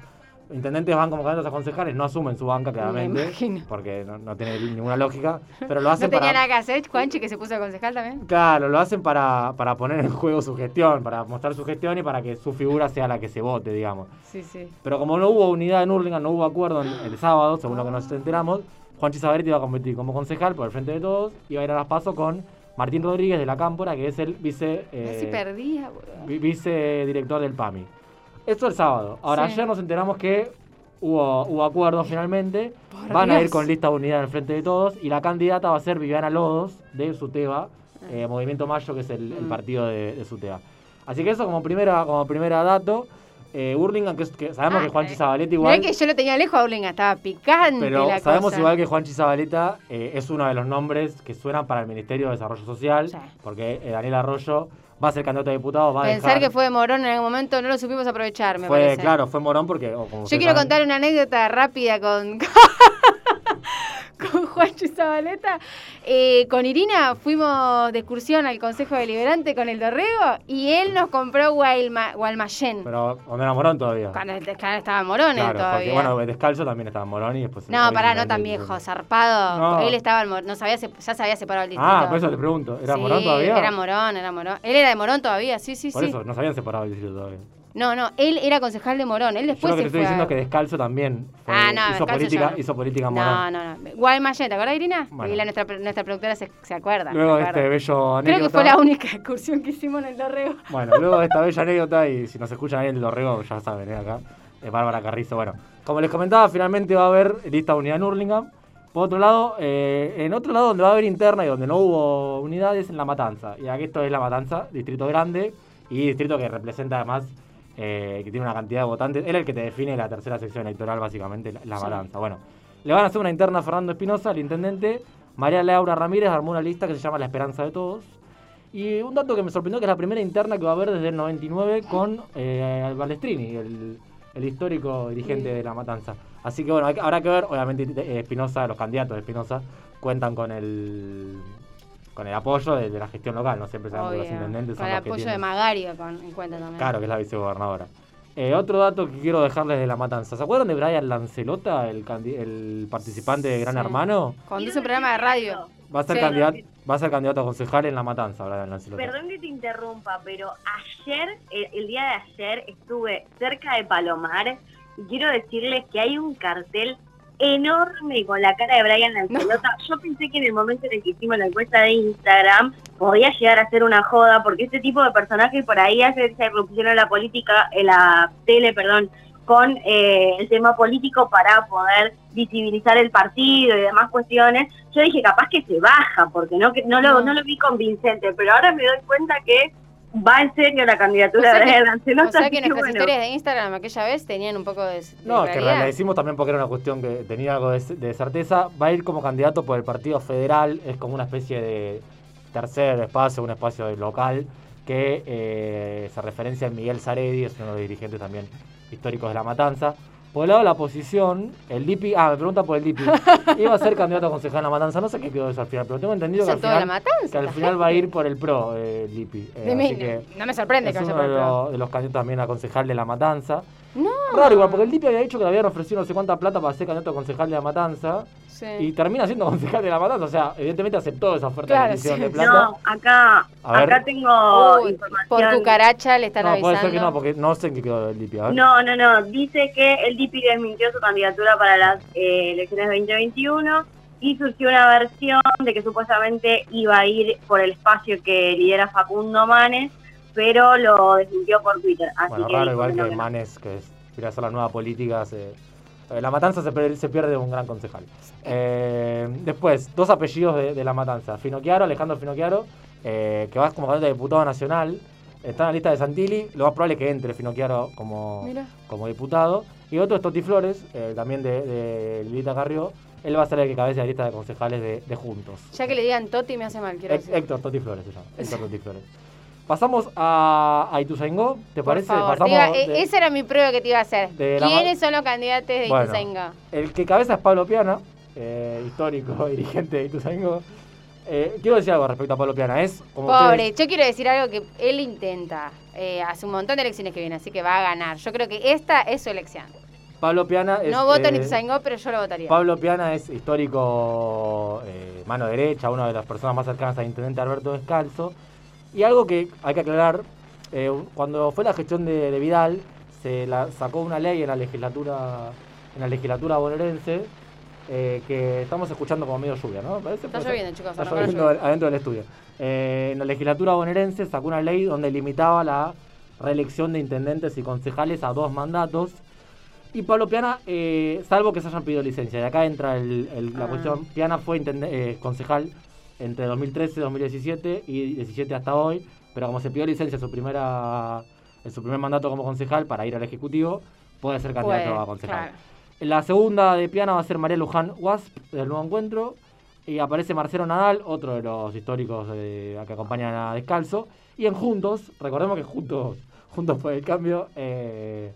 Speaker 5: Intendentes van como candidatos a concejales, no asumen su banca, claramente. Porque no, no tiene ninguna lógica. Pero lo hacen
Speaker 4: ¿No tenía
Speaker 5: para.
Speaker 4: nada que hacer, Juanchi, que se puso a concejal también?
Speaker 5: Claro, lo hacen para, para poner en juego su gestión, para mostrar su gestión y para que su figura sea la que se vote, digamos.
Speaker 4: Sí, sí.
Speaker 5: Pero como no hubo unidad en Hurlingham, no hubo acuerdo en- el sábado, según lo que nos enteramos, Juan Chizabaretti iba a competir como concejal por el frente de todos, iba a ir a las pasos con Martín Rodríguez de la Cámpora, que es el vice, eh,
Speaker 4: Casi perdía, boludo.
Speaker 5: vicedirector del PAMI. Esto el sábado. Ahora,
Speaker 4: Sí.
Speaker 5: ayer nos enteramos que hubo, hubo acuerdo finalmente van a ir con lista unidad al frente de todos y la candidata va a ser Viviana Lodos de Suteba, eh, Movimiento Mayo, que es el, el
Speaker 4: Mm.
Speaker 5: partido de, de Suteba. Así que eso como primera, como primera dato. Eh, Hurlingham, que, es- que sabemos que Juanchi Zabaleta
Speaker 4: Mirá
Speaker 5: igual,
Speaker 4: que yo lo tenía lejos a Burlingame, estaba picante
Speaker 5: pero
Speaker 4: la
Speaker 5: sabemos
Speaker 4: cosa.
Speaker 5: igual que Juanchi Zabaleta eh, es uno de los nombres que suenan para el Ministerio de Desarrollo Social, porque eh, Daniel Arroyo va a ser candidato a diputado, va a
Speaker 4: Pensar
Speaker 5: dejar-
Speaker 4: que fue Morón en algún momento no lo supimos aprovechar, me
Speaker 5: fue,
Speaker 4: parece.
Speaker 5: claro, fue Morón porque... o como
Speaker 4: Yo quiero
Speaker 5: saben,
Speaker 4: contar una anécdota rápida con, con Juancho Zabaleta. Eh, con Irina fuimos de excursión al Consejo Deliberante con el Dorrego y él nos compró Gualma, Gualmayén.
Speaker 5: Pero cuando era Morón todavía.
Speaker 4: Cuando claro, estaba Morón él
Speaker 5: Claro,
Speaker 4: todavía.
Speaker 5: porque bueno, Descalzo también estaba en Morón y después...
Speaker 4: no, pará, no tan viejo, zarpado.
Speaker 5: No.
Speaker 4: Él estaba no sabía, ya se había separado el distrito.
Speaker 5: Ah, por eso te pregunto, ¿era
Speaker 4: Sí,
Speaker 5: Morón todavía?
Speaker 4: Era Morón, era Morón. Él era de Morón todavía, sí, sí,
Speaker 5: Por
Speaker 4: sí.
Speaker 5: eso, no se habían separado el distrito todavía.
Speaker 4: No, no, él era concejal de Morón. Él
Speaker 5: Yo
Speaker 4: después
Speaker 5: lo que te estoy
Speaker 4: fue
Speaker 5: diciendo
Speaker 4: a-
Speaker 5: es que Descalzo también fue-
Speaker 4: Ah, no,
Speaker 5: hizo, política, hizo política en Morón.
Speaker 4: No, no, no. Guaymayen, ¿te acuerdas, Irina?
Speaker 5: Bueno.
Speaker 4: Y la, nuestra, nuestra productora se, se acuerda.
Speaker 5: Luego de este bello
Speaker 4: Creo que
Speaker 5: anécdota-
Speaker 4: fue la única excursión que hicimos en el Dorrego.
Speaker 5: Bueno, luego de esta bella anécdota, y si nos escuchan ahí en el Dorrego, ya saben, ¿eh? acá, es Bárbara Carrizo. Bueno, como les comentaba, finalmente va a haber lista de unidad en Hurlingham. Por otro lado, eh, en otro lado donde va a haber interna y donde no hubo unidades, en La Matanza. Y aquí esto es La Matanza, distrito grande y distrito que representa además, eh, que tiene una cantidad de votantes. Era el que te define la tercera sección electoral, básicamente, La, La
Speaker 4: Sí.
Speaker 5: Matanza. Bueno, le van a hacer una interna a Fernando Espinosa, el intendente. María Laura Ramírez armó una lista que se llama La Esperanza de Todos. Y un dato que me sorprendió que es la primera interna que va a haber desde el 99 con eh, Balestrini, el, el histórico dirigente de La Matanza. Así que bueno, hay habrá que ver, obviamente eh, Espinosa, los candidatos de Espinosa cuentan con el con el apoyo de, de la gestión local, no siempre sabemos que los intendentes
Speaker 4: Con
Speaker 5: son
Speaker 4: el
Speaker 5: los que
Speaker 4: apoyo de Magario con, en cuenta también.
Speaker 5: Claro, que es la vicegobernadora. Eh, otro dato que quiero dejarles de La Matanza. ¿Se acuerdan de Brian Lancelota, el, el participante de Gran
Speaker 4: Sí.
Speaker 5: Hermano?
Speaker 4: Conduce un programa de radio.
Speaker 5: Va a ser
Speaker 4: Sí.
Speaker 5: candidato, va a ser candidato a concejal en La Matanza, Brian Lancelota.
Speaker 6: Perdón que te interrumpa, pero ayer, el, el día de ayer, estuve cerca de Palomar y quiero decirles que hay un cartel enorme con la cara de Brian Lancelota. Yo pensé que en el momento en el que hicimos la encuesta de Instagram podía llegar a ser una joda, porque este tipo de personajes por ahí hace esa irrupción en la política, en la tele, perdón, con eh, el tema político para poder visibilizar el partido y demás cuestiones. Yo dije, capaz que se baja, porque no, que- no, lo, no lo vi convincente, pero ahora me doy cuenta que va en serio la
Speaker 4: O
Speaker 6: candidatura
Speaker 4: sea
Speaker 6: de Brian Lancelota.
Speaker 4: o sea que nuestras
Speaker 6: bueno.
Speaker 4: historias de Instagram aquella vez tenían un poco de, de
Speaker 5: No, que
Speaker 4: claridad.
Speaker 5: la hicimos también porque era una cuestión que tenía algo de, de certeza. Va a ir como candidato por el Partido Federal, es como una especie de tercer espacio, un espacio local, que eh, se referencia a Miguel Zaredi, es uno de los dirigentes también históricos de La Matanza. Por el lado de la oposición, el DIPI, ah, me pregunta por el DIPI, iba a ser candidato a concejal en La Matanza, no sé qué quedó de eso al final, pero tengo entendido que al
Speaker 4: todo La
Speaker 5: final,
Speaker 4: Matanza,
Speaker 5: que al final va a ir por el PRO, eh, el DIPI. Eh,
Speaker 4: De mí,
Speaker 5: así que
Speaker 4: no me sorprende
Speaker 5: es
Speaker 4: que vaya
Speaker 5: uno
Speaker 4: por
Speaker 5: de
Speaker 4: el PRO.
Speaker 5: los, de los candidatos también a concejal de La Matanza.
Speaker 4: No.
Speaker 5: Raro igual, porque el DIPI había dicho que le habían ofrecido no sé cuánta plata para ser candidato a concejal de La Matanza.
Speaker 4: Sí.
Speaker 5: Y termina siendo concejal de La Matanza. O sea, evidentemente aceptó esa oferta
Speaker 4: Claro,
Speaker 5: hicieron
Speaker 4: sí.
Speaker 5: de plata.
Speaker 6: No, acá, acá tengo
Speaker 4: Uy,
Speaker 6: información.
Speaker 4: por cucaracha le están
Speaker 5: no,
Speaker 4: avisando.
Speaker 5: puede ser que no, porque no sé en qué quedó el DIPI.
Speaker 6: No, no, no. Dice que el DIPI desmintió su candidatura para las eh, elecciones 2021 y surgió una versión de que supuestamente iba a ir por el espacio que lidera Facundo Manes, pero lo desmintió por Twitter. Así
Speaker 5: Bueno,
Speaker 6: que
Speaker 5: raro igual
Speaker 6: que.
Speaker 5: Manes, que es- quiere hacer la nueva política. se- eh, la Matanza se, se pierde un gran concejal. Eh, después, dos apellidos de, de La Matanza. Finocchiaro, Alejandro Finocchiaro, eh, que va como candidato a diputado nacional. Está en la lista de Santilli. Lo más probable es que entre Finocchiaro como,
Speaker 4: Mira.
Speaker 5: como diputado. Y otro es Toti Flores, eh, también de, de Lilita Carrió. Él va a ser el que cabeza la lista de concejales de, de Juntos.
Speaker 4: Ya que le digan Toti me hace mal, quiero decir.
Speaker 5: Héctor Toti Flores se llama. Héctor Toti Flores. Pasamos a, a Ituzaingó, ¿te
Speaker 4: Por
Speaker 5: parece?
Speaker 4: favor,
Speaker 5: Pasamos
Speaker 4: diga,
Speaker 5: de-
Speaker 4: esa era mi prueba que te iba a hacer. ¿Quiénes son los candidatos de
Speaker 5: Bueno,
Speaker 4: Ituzaingó?
Speaker 5: El que cabeza es Pablo Piana, eh, histórico dirigente de Ituzaingó. Eh, quiero decir algo respecto a Pablo Piana. Es como
Speaker 4: Pobre,
Speaker 5: ustedes-
Speaker 4: yo quiero decir algo que él intenta. eh, hace un montón de elecciones que viene, así que va a ganar. Yo creo que esta es su elección.
Speaker 5: Pablo Piana es.
Speaker 4: no voto en Ituzaingó, pero yo lo votaría.
Speaker 5: Pablo Piana es histórico mano derecha, una de las personas más cercanas al intendente Alberto Descalzo. Y algo que hay que aclarar, eh, cuando fue la gestión de, de Vidal, se la, sacó una ley en la legislatura en la legislatura bonaerense eh, que estamos escuchando como medio lluvia, ¿no? ¿Parece?
Speaker 4: Está lloviendo, chicos,
Speaker 5: Está lloviendo adentro del estudio. Eh, en la legislatura bonaerense sacó una ley donde limitaba la reelección de intendentes y concejales a dos mandatos. Y Pablo Piana, eh, salvo que se hayan pedido licencia. Y acá entra el- el- la
Speaker 4: Ah.
Speaker 5: cuestión. Piana fue eh, concejal entre 2013 y 2017 y 17 hasta hoy. Pero como se pidió licencia en su, primera, en su primer mandato como concejal para ir al Ejecutivo, puede ser candidato
Speaker 4: Puede,
Speaker 5: a concejal.
Speaker 4: claro.
Speaker 5: La segunda de Piana va a ser María Luján Wasp del Nuevo Encuentro. Y aparece Marcelo Nadal, otro de los históricos eh, que acompañan a Descalzo. Y en Juntos, recordemos que Juntos, Juntos por el Cambio, eh,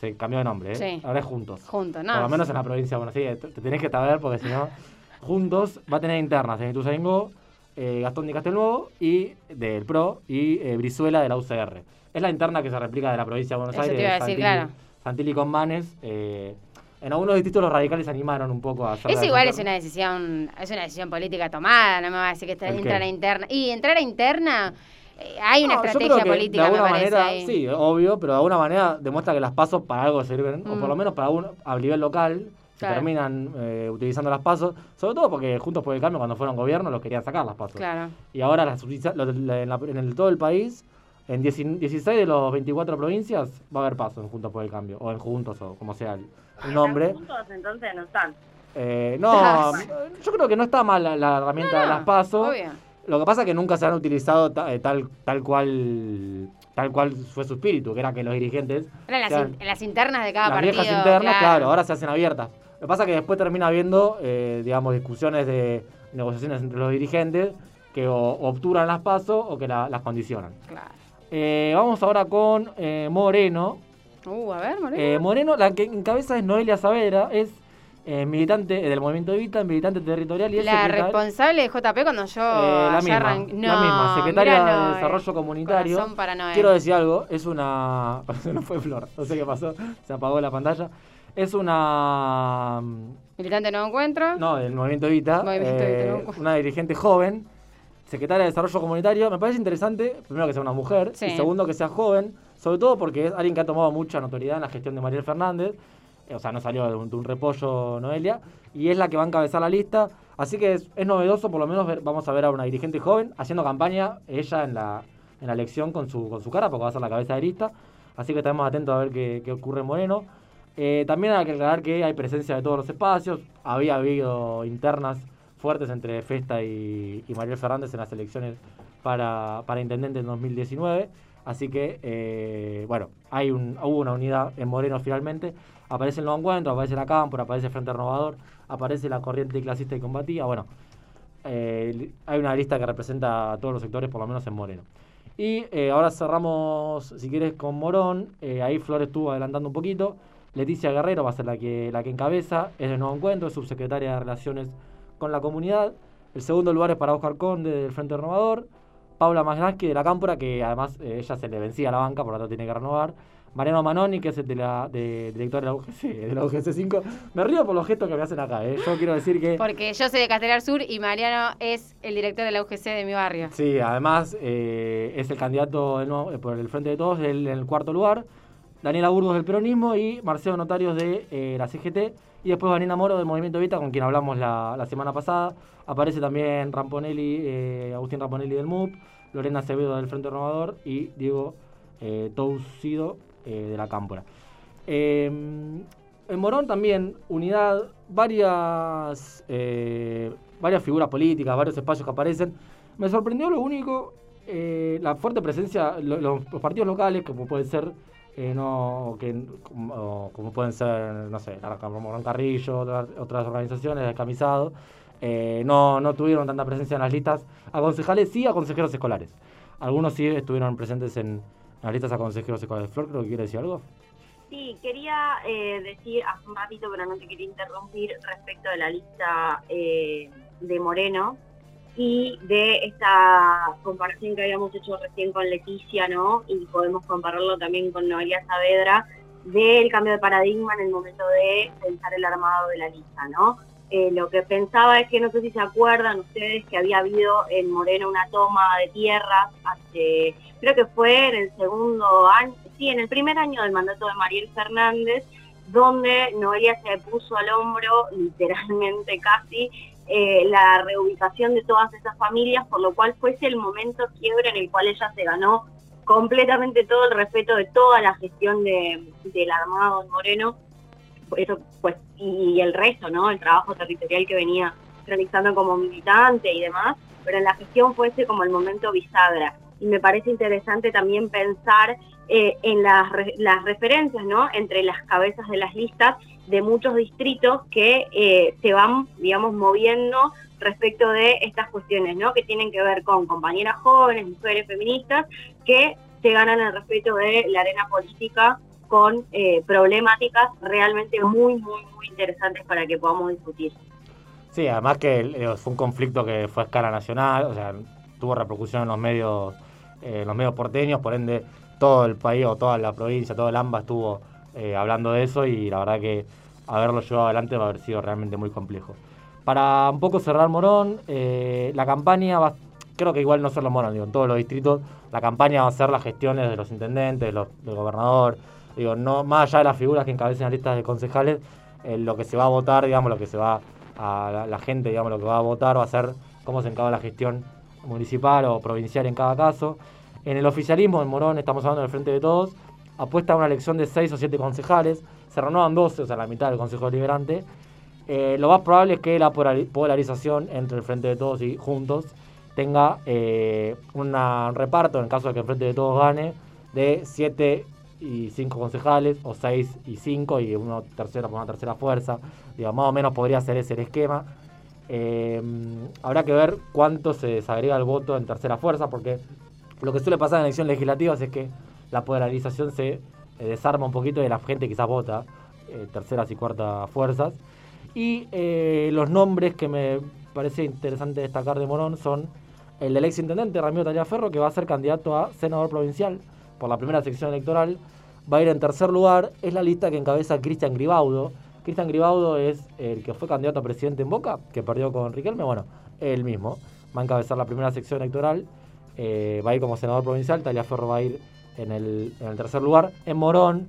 Speaker 5: se cambió de nombre. ¿eh?
Speaker 4: Sí.
Speaker 5: Ahora es Juntos.
Speaker 4: Juntos, ¿no?
Speaker 5: Por lo menos en la provincia de Buenos Aires. Te, te tenés que saber porque si no, Juntos va a tener internas en Ituzaingó, eh, Gastón de Castelnuovo y del PRO y eh, Brizuela de la UCR. Es la interna que se replica de la provincia de Buenos
Speaker 4: Eso te
Speaker 5: Aires.
Speaker 4: iba a decir,
Speaker 5: Santilli-
Speaker 4: claro.
Speaker 5: Santilli con Manes. eh, en algunos distritos los radicales se animaron un poco a hacer
Speaker 4: Es igual, es una decisión, es una decisión política tomada, no me va a decir que está
Speaker 5: ¿El qué?
Speaker 4: entrar a interna. Y entrar a interna, eh, hay una
Speaker 5: No, yo
Speaker 4: estrategia
Speaker 5: creo que
Speaker 4: política,
Speaker 5: de
Speaker 4: me
Speaker 5: alguna
Speaker 4: parece.
Speaker 5: manera,
Speaker 4: ahí.
Speaker 5: sí, obvio, pero de alguna manera demuestra que las pasos para algo sirven, o
Speaker 4: Mm.
Speaker 5: por lo menos para un, a nivel local, se terminan eh, utilizando las pasos, sobre todo porque Juntos por el Cambio cuando fueron gobierno los querían sacar las pasos.
Speaker 4: Claro.
Speaker 5: Y ahora las la- en, la- en el, todo el país, en 10 16 de los 24 provincias, va a haber pasos en Juntos por el Cambio, o en Juntos, o como sea el, el nombre.
Speaker 6: Juntos entonces no están.
Speaker 5: Eh, no, yo creo que no está mal la, la herramienta de las pasos. Lo que pasa es que nunca se han utilizado ta- eh, tal, tal cual tal cual fue su espíritu, que era que los dirigentes
Speaker 4: Eran las,
Speaker 5: sean
Speaker 4: in- en las internas de cada
Speaker 5: las
Speaker 4: partido.
Speaker 5: viejas internas, claro. ahora se hacen abiertas. Lo que pasa es que después termina habiendo, eh, digamos, discusiones de negociaciones entre los dirigentes que o obturan las pasos o que la- las condicionan.
Speaker 4: Claro.
Speaker 5: Eh, vamos ahora con eh, Moreno.
Speaker 4: Uh, a ver, Moreno.
Speaker 5: Eh, Moreno, la que encabeza es Noelia Saavedra, es eh, militante del movimiento Evita, militante territorial y es
Speaker 4: la responsable de JP cuando yo
Speaker 5: eh, la misma,
Speaker 4: arranqué-
Speaker 5: la
Speaker 4: No,
Speaker 5: misma, secretaria de. Desarrollo Comunitario. Quiero decir algo, es una... Nos fue Flor, no sé qué pasó, se apagó la pantalla. Es una...
Speaker 4: Militante no encuentro.
Speaker 5: No, del Movimiento Evita.
Speaker 4: Movimiento
Speaker 5: eh,
Speaker 4: Evita, no.
Speaker 5: Una dirigente joven, secretaria de Desarrollo Comunitario. Me parece interesante, primero que sea una mujer,
Speaker 4: Sí.
Speaker 5: y segundo que sea joven, sobre todo porque es alguien que ha tomado mucha notoriedad en la gestión de Mariel Fernández. Eh, O sea, no salió de un, de un repollo Noelia, y es la que va a encabezar la lista. Así que es, es novedoso, por lo menos ver- vamos a ver a una dirigente joven haciendo campaña, ella en la, en la elección con su, con su cara, porque va a ser la cabeza de lista. Así que estaremos atentos a ver qué, qué ocurre en Moreno. Eh, también hay que aclarar que hay presencia de todos los espacios. Había habido internas fuertes entre Festa y, y Mariel Fernández en las elecciones para, para intendente en 2019. Así que, eh, bueno, hay un, hubo una unidad en Moreno finalmente. Aparece el Nuevo Encuentro, aparece la Cámpora, aparece el Frente Renovador, aparece la corriente clasista y combatida. Bueno, eh, hay una lista que representa a todos los sectores, por lo menos en Moreno. Y ahora cerramos, si quieres, con Morón. Ahí Flores estuvo adelantando un poquito. Leticia Guerrero va a ser la que, la que encabeza. Es de Nuevo Encuentro, es subsecretaria de Relaciones con la Comunidad. El segundo lugar es para Oscar Conde del Frente Renovador. Paula Magnaschi de la Cámpora, que además eh, ella se le vencía a la banca, por lo tanto tiene que renovar. Mariano Manoni, que es el de la de, director de la UGC, de la UGC 5. Me río por los gestos que me hacen acá, ¿eh? Yo quiero decir que...
Speaker 4: Porque yo soy de Castelar Sur y Mariano es el director de la UGC de mi barrio.
Speaker 5: Sí, además eh, es el candidato nuevo- eh, por el Frente de Todos en el cuarto lugar. Daniela Burgos del Peronismo y Marcelo Notarios de eh, la CGT. Y después Vanina Moro del Movimiento Vita, con quien hablamos la, semana pasada. Aparece también Ramponelli, eh, Agustín Ramponelli del MUP, Lorena Acevedo del Frente Renovador y Diego eh, eh, de la Cámpora. En Morón también, unidad, varias, varias figuras políticas, varios espacios que aparecen. Me sorprendió lo único, la fuerte presencia, lo- los partidos locales, como pueden ser, eh, no, que, como, pueden ser, no sé, Morón Carrillo, otras, otras organizaciones, descamisados, eh, no, no tuvieron tanta presencia en las listas a concejales, sí a consejeros escolares. Algunos sí estuvieron presentes en, en las listas a consejeros escolares. Flor, creo que quiere decir algo.
Speaker 6: Sí, quería eh, decir hace un ratito, pero no te quería interrumpir, respecto de la lista eh, de Moreno y de esta comparación que habíamos hecho recién con Leticia, ¿no? Y podemos compararlo también con Noelia Saavedra, del cambio de paradigma en el momento de pensar el armado de la lista, ¿no? Eh, lo que pensaba es que no sé si se acuerdan ustedes que había habido en Moreno una toma de tierras hace, creo que fue en el segundo año, sí, en el primer año del mandato de Mariel Fernández, donde Noelia se puso al hombro, literalmente casi, eh, la reubicación de todas esas familias, por lo cual fuese el momento quiebre en el cual ella se ganó completamente todo el respeto de toda la gestión de, del armado en Moreno eso pues y, y el resto, ¿no? El trabajo territorial que venía realizando como militante y demás, pero en la gestión fue ese como el momento bisagra. Y me parece interesante también pensar eh, en las, las referencias, ¿no? Entre las cabezas de las listas de muchos distritos que eh, se van, digamos, moviendo respecto de estas cuestiones, ¿no? Que tienen que ver con compañeras jóvenes, mujeres feministas, que se ganan el respeto de la arena política con eh, problemáticas realmente muy, muy, muy interesantes para que podamos discutir.
Speaker 5: Sí, además que eh, fue un conflicto que fue a escala nacional, o sea, tuvo repercusión en los medios, eh, en los medios porteños, por ende todo el país o toda la provincia, todo el AMBA estuvo eh, hablando de eso y la verdad que haberlo llevado adelante va a haber sido realmente muy complejo. Para un poco cerrar Morón, eh, la campaña va, creo que igual no solo Morón, digo, en todos los distritos, la campaña va a ser las gestiones de los intendentes, de los- del gobernador, digo, no más allá de las figuras que encabecen las listas de concejales, eh, lo que se va a votar, digamos, lo que se va a la, la gente, digamos, lo que va a votar va a ser cómo se encarga la gestión municipal o provincial en cada caso. En el oficialismo, en Morón, estamos hablando del Frente de Todos, apuesta a una elección de 6 o 7 concejales, se renuevan 12, o sea, la mitad del Consejo Deliberante. Eh, lo más probable es que la polari- polarización entre el Frente de Todos y Juntos tenga eh, un reparto, en el caso de que el Frente de Todos gane, de 7 y 5 concejales, o 6 y 5, y una tercera por una tercera fuerza. Digamos, más o menos podría ser ese el esquema. Eh, habrá que ver cuánto se desagrega el voto en tercera fuerza, porque lo que suele pasar en elecciones legislativas es que la polarización se eh, desarma un poquito y la gente quizás vota eh, terceras y cuartas fuerzas. Y eh, los nombres que me parece interesante destacar de Morón son el del ex intendente Ramiro Taliaferro, que va a ser candidato a senador provincial por la primera sección electoral. Va a ir en tercer lugar, es la lista que encabeza Cristian Gribaudo. Cristian Gribaudo es el que fue candidato a presidente en Boca, que perdió con Riquelme, bueno, él mismo. Va a encabezar la primera sección electoral, eh, va a ir como senador provincial, Taliaferro va a ir en el, en el tercer lugar. En Morón,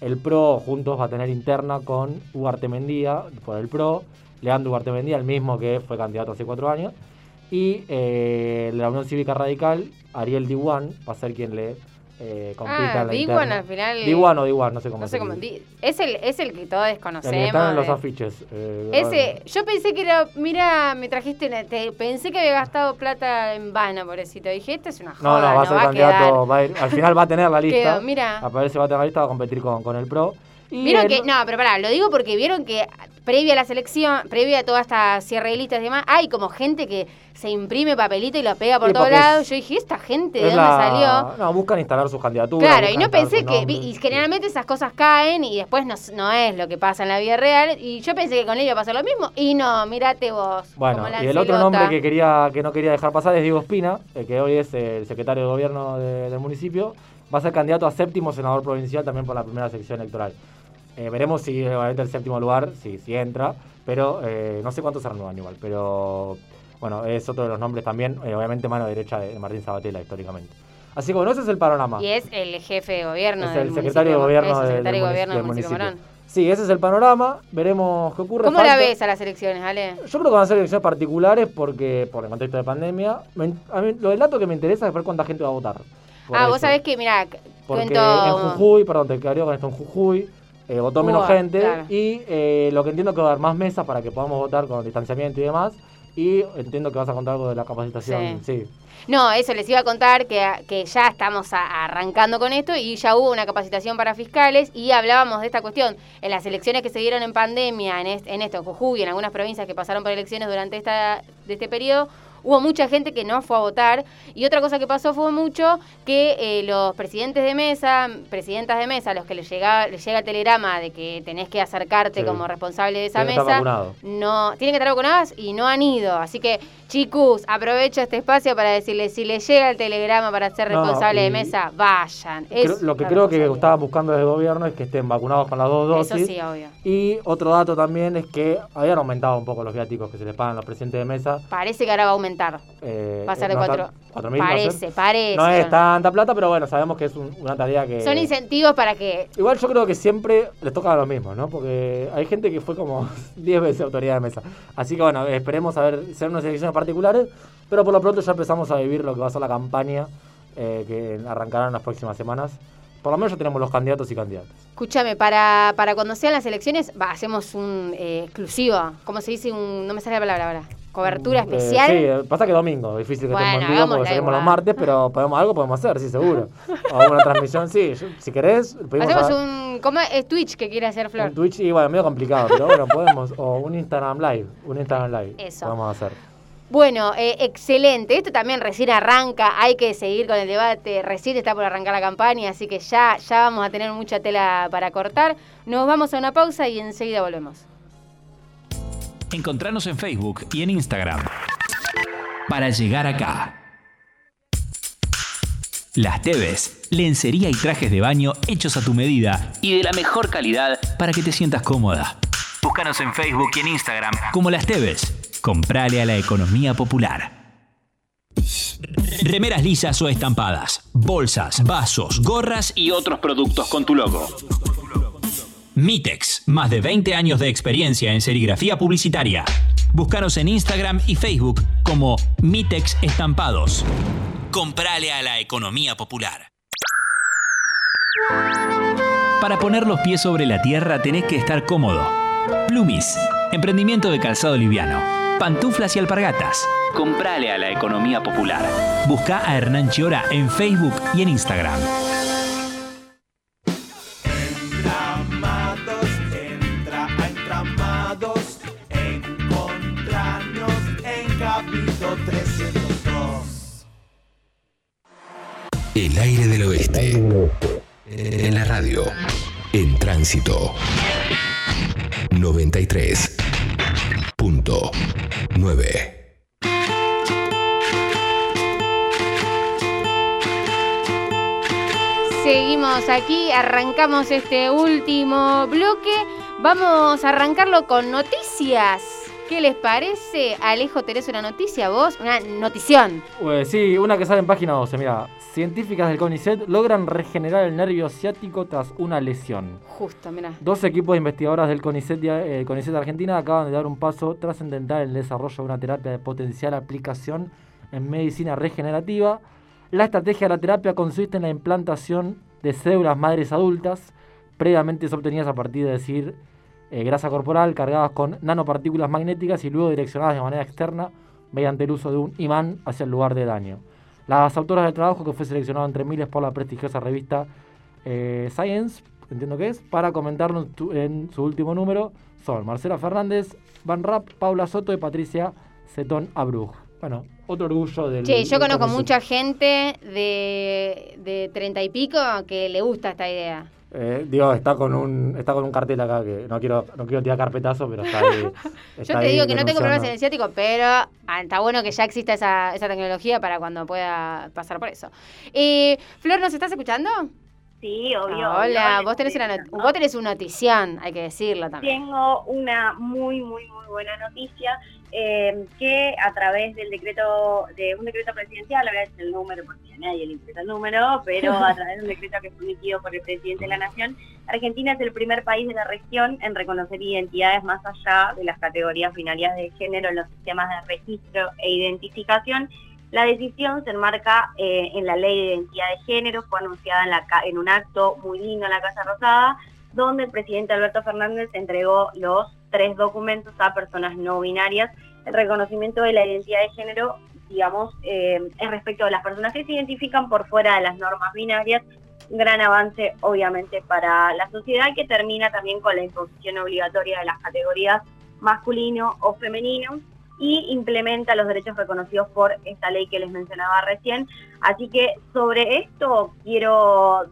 Speaker 5: el PRO juntos va a tener interna con Ugarte Mendía por el PRO, Leandro Ugarte Mendía, el mismo que fue candidato hace cuatro años, y eh, la Unión Cívica Radical, Ariel Diwan, va a ser quien le eh, compita
Speaker 4: Ah,
Speaker 5: la interna.
Speaker 4: al final-
Speaker 5: o no sé cómo
Speaker 4: No sé cómo. Es el, es el que todos
Speaker 5: El que
Speaker 4: desconocemos.
Speaker 5: están en los afiches. eh,
Speaker 4: Ese, yo pensé que era, mira, me trajiste, una- te- pensé que había gastado plata en vano, pobrecito. Dije, esta es una joda,
Speaker 5: No, no, va a ser candidato,
Speaker 4: quedar.
Speaker 5: va a ir- al final va a tener la lista.
Speaker 4: Quedó, mira.
Speaker 5: Aparece, va a tener la lista, va a competir con, con el PRO. Y
Speaker 4: Vieron
Speaker 5: el-
Speaker 4: que, no, pero pará, lo digo porque vieron que previa a la selección, previa a toda esta cierre de listas y demás, hay como gente que se imprime papelito y lo pega por todos lados. Yo dije, ¿esta gente de dónde
Speaker 5: la-
Speaker 4: salió?
Speaker 5: No, buscan instalar sus candidaturas.
Speaker 4: Claro, y no pensé que, y generalmente esas cosas caen y después no, no es lo que pasa en la vida real. Y yo pensé que con él iba a pasar lo mismo. Y no, mirate vos.
Speaker 5: Bueno, y el otro nombre que quería que no quería dejar pasar es Diego Espina, el que hoy es el secretario de gobierno de- del municipio. Va a ser candidato a séptimo senador provincial también por la primera sección electoral. Eh, veremos si obviamente el séptimo lugar, si, si entra, pero eh, no sé cuántos se renuevan igual. Pero bueno, es otro de los nombres también, eh, obviamente mano derecha de Martín Sabatella históricamente. Así que bueno, ese es el panorama.
Speaker 4: Y es el jefe de gobierno.
Speaker 5: Es
Speaker 4: del
Speaker 5: el secretario de gobierno del-
Speaker 4: secretario de
Speaker 5: del
Speaker 4: gobierno del
Speaker 5: munici-
Speaker 4: municipio Morón.
Speaker 5: Sí, ese es el panorama. Veremos qué ocurre.
Speaker 4: ¿Cómo la ves a las elecciones, Ale?
Speaker 5: Yo creo que van a ser elecciones particulares porque por el contexto de pandemia. Me- a mí, lo del dato que me interesa es ver cuánta gente va a votar.
Speaker 4: Ah, vos sabés que, mirá, c-
Speaker 5: Porque
Speaker 4: cuento...
Speaker 5: en Jujuy, perdón, te quedaría con esto en Jujuy, eh, votó menos gente
Speaker 4: claro.
Speaker 5: y eh, lo que entiendo que va a haber más mesas para que podamos votar con distanciamiento y demás. Y entiendo que vas a contar algo de la capacitación. Sí.
Speaker 4: No, eso les iba a contar que, que ya estamos a- arrancando con esto y ya hubo una capacitación para fiscales y hablábamos de esta cuestión. En las elecciones que se dieron en pandemia, en, est- en esto, en Jujuy en algunas provincias que pasaron por elecciones durante esta, de este periodo, hubo mucha gente que no fue a votar. Y otra cosa que pasó fue mucho que eh, los presidentes de mesa, presidentas de mesa, a los que les llega, les llega el telegrama de que tenés que acercarte
Speaker 5: Sí.
Speaker 4: como responsable de esa
Speaker 5: Tienen
Speaker 4: mesa, no tienen que estar vacunadas y no han ido. Así que, chicos, aprovecho este espacio para decirles, si les llega el telegrama para ser
Speaker 5: No,
Speaker 4: responsable de mesa, vayan.
Speaker 5: Creo- lo que creo que estaban buscando desde el gobierno es que estén vacunados con las dos
Speaker 4: Eso
Speaker 5: dosis.
Speaker 4: sí, obvio.
Speaker 5: Y otro dato también es que habían aumentado un poco los viáticos que se les pagan a los presidentes de mesa.
Speaker 4: Parece que ahora va a aumentar.
Speaker 5: Eh,
Speaker 4: Va a ser de
Speaker 5: no
Speaker 4: cuatro-
Speaker 5: tan- cuatro mil.
Speaker 4: Parece, parece.
Speaker 5: No es tanta plata, pero bueno, sabemos que es un- una tarea que...
Speaker 4: Son incentivos para que
Speaker 5: Igual yo creo que siempre les toca a los mismos, ¿no? Porque hay gente que fue como 10 veces autoridad de mesa. Así que bueno, esperemos a ver, ser unas elecciones particulares, pero por lo pronto ya empezamos a vivir lo que va a ser la campaña eh, que arrancará en las próximas semanas. por lo menos ya tenemos los candidatos y candidatas.
Speaker 4: Escúchame, para, para cuando sean las elecciones, va, hacemos un eh, exclusivo. ¿Cómo se dice? Un, no me sale la palabra ahora. Cobertura
Speaker 5: Eh,
Speaker 4: especial.
Speaker 5: sí, eh, pasa que domingo, difícil que
Speaker 4: Bueno,
Speaker 5: estemos porque salimos los martes, pero podemos, algo podemos hacer, sí, seguro. O una transmisión, sí, yo- si querés,
Speaker 4: Hacemos
Speaker 5: a-
Speaker 4: un. ¿Cómo es Twitch que quiere hacer Flor?
Speaker 5: un Twitch, y bueno, medio complicado, pero bueno, podemos, o un Instagram Live, un Instagram Live,
Speaker 4: Eso.
Speaker 5: podemos hacer.
Speaker 4: Bueno, eh, excelente. Esto también recién arranca. Hay que seguir con el debate. Recién está por arrancar la campaña, así que ya, ya vamos a tener mucha tela para cortar. Nos vamos a una pausa y enseguida volvemos.
Speaker 1: Encontranos en Facebook y en Instagram. Para llegar acá. Las Teves, lencería y trajes de baño hechos a tu medida y de la mejor calidad para que te sientas cómoda. Búscanos en Facebook y en Instagram como Las Teves. Comprale a la economía popular. Remeras lisas o estampadas, bolsas, vasos, gorras y otros productos con tu logo. Mitex, más de 20 años de experiencia en serigrafía publicitaria. Búscanos en Instagram y Facebook como Mitex Estampados. Comprale a la economía popular. Para poner los pies sobre la tierra tenés que estar cómodo. Plumis, emprendimiento de calzado liviano, pantuflas y alpargatas. Comprale a la economía popular. Busca a Hernán Chiora en Facebook y en Instagram.
Speaker 7: Oeste. En la radio. En tránsito. 93.9.
Speaker 4: Seguimos aquí, arrancamos este último bloque. Vamos a arrancarlo con noticias. ¿Qué les parece? Alejo, ¿tenés una noticia vos? Una notición.
Speaker 5: Pues sí, una que sale en página 12, mira. Científicas del CONICET logran regenerar el nervio ciático tras una lesión.
Speaker 4: Justo, mira.
Speaker 5: Dos equipos de investigadoras del CONICET, eh, CONICET Argentina acaban de dar un paso trascendental en el desarrollo de una terapia de potencial aplicación en medicina regenerativa. La estrategia de la terapia consiste en la implantación de células madres adultas, previamente obtenidas a partir de decir eh, grasa corporal cargadas con nanopartículas magnéticas y luego direccionadas de manera externa mediante el uso de un imán hacia el lugar de daño. Las autoras del trabajo, que fue seleccionado entre miles por la prestigiosa revista eh, Science, entiendo que es, para comentarlo en, tu- en su último número, son Marcela Fernández, Van Rapp, Paula Soto y Patricia Cetón Abruj. Bueno, otro orgullo del.
Speaker 4: Che, yo conozco mucha gente de, de 30 y pico que le gusta esta idea.
Speaker 5: Eh, digo, está con un está con un cartel acá que no quiero no quiero tirar carpetazo, pero está ahí.
Speaker 4: Yo te
Speaker 5: ahí
Speaker 4: digo que no tengo problemas en el ciático, pero ah, está bueno que ya exista esa, esa tecnología para cuando pueda pasar por eso. Eh, Flor, ¿nos estás escuchando?
Speaker 6: Sí, obvio.
Speaker 4: Ah, hola,
Speaker 6: obvio,
Speaker 4: vos tenés, una vos tenés una notición, hay que decirlo también.
Speaker 6: Tengo una muy, muy, muy buena noticia eh, que a través del decreto, de un decreto presidencial, ahora es el número porque a nadie le interesa el número, pero a través de un decreto que fue emitido por el presidente de la Nación, Argentina es el primer país de la región en reconocer identidades más allá de las categorías binarias de género en los sistemas de registro e identificación. La decisión se enmarca eh, en la ley de identidad de género, fue anunciada en, un acto muy lindo en la Casa Rosada, donde el presidente Alberto Fernández entregó los tres documentos a personas no binarias. El reconocimiento de la identidad de género, digamos, eh, es respecto de las personas que se identifican por fuera de las normas binarias. Gran avance, obviamente, para la sociedad que termina también con la imposición obligatoria de las categorías masculino o femenino y implementa los derechos reconocidos por esta ley que les mencionaba recién. Así que sobre esto quiero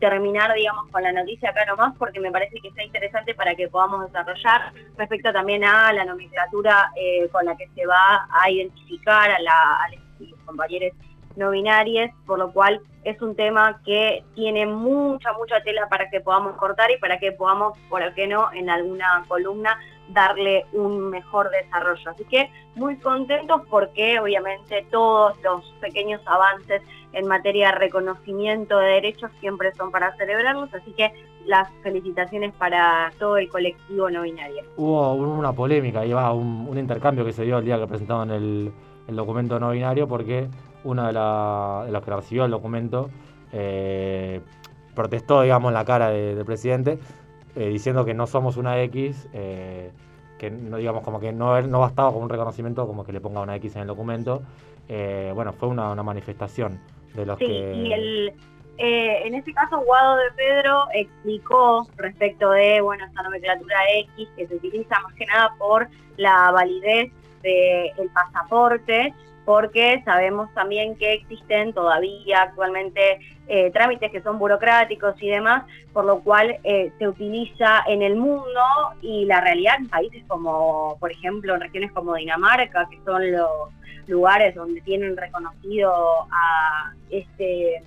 Speaker 6: terminar, digamos, con la noticia acá nomás, porque me parece que está interesante para que podamos desarrollar respecto también a la nomenclatura eh, con la que se va a identificar a, la, a los compañeros no binarios, por lo cual es un tema que tiene mucha, mucha tela para que podamos cortar y para que podamos, por qué no, en alguna columna darle un mejor desarrollo. Así que muy contentos porque obviamente todos los pequeños avances en materia de reconocimiento de derechos siempre son para celebrarlos, así que las felicitaciones para todo el colectivo no binario.
Speaker 5: Hubo una polémica, va, un, un intercambio que se dio el día que presentaban el, el documento no binario, porque una de, la- de los que recibió el documento eh, protestó, digamos, en la cara de- del presidente, eh, diciendo que no somos una X, eh, que no digamos como que no, no bastaba con un reconocimiento como que le ponga una X en el documento. Eh, bueno, fue una, una manifestación de los
Speaker 6: Sí,
Speaker 5: que...
Speaker 6: y el, eh, en este caso Guado de Pedro explicó respecto de, bueno, esta nomenclatura X que se utiliza más que nada por la validez del pasaporte, porque sabemos también que existen todavía actualmente eh, trámites que son burocráticos y demás, por lo cual eh, se utiliza en el mundo y la realidad en países como, por ejemplo, en regiones como Dinamarca, que son los lugares donde tienen reconocido a este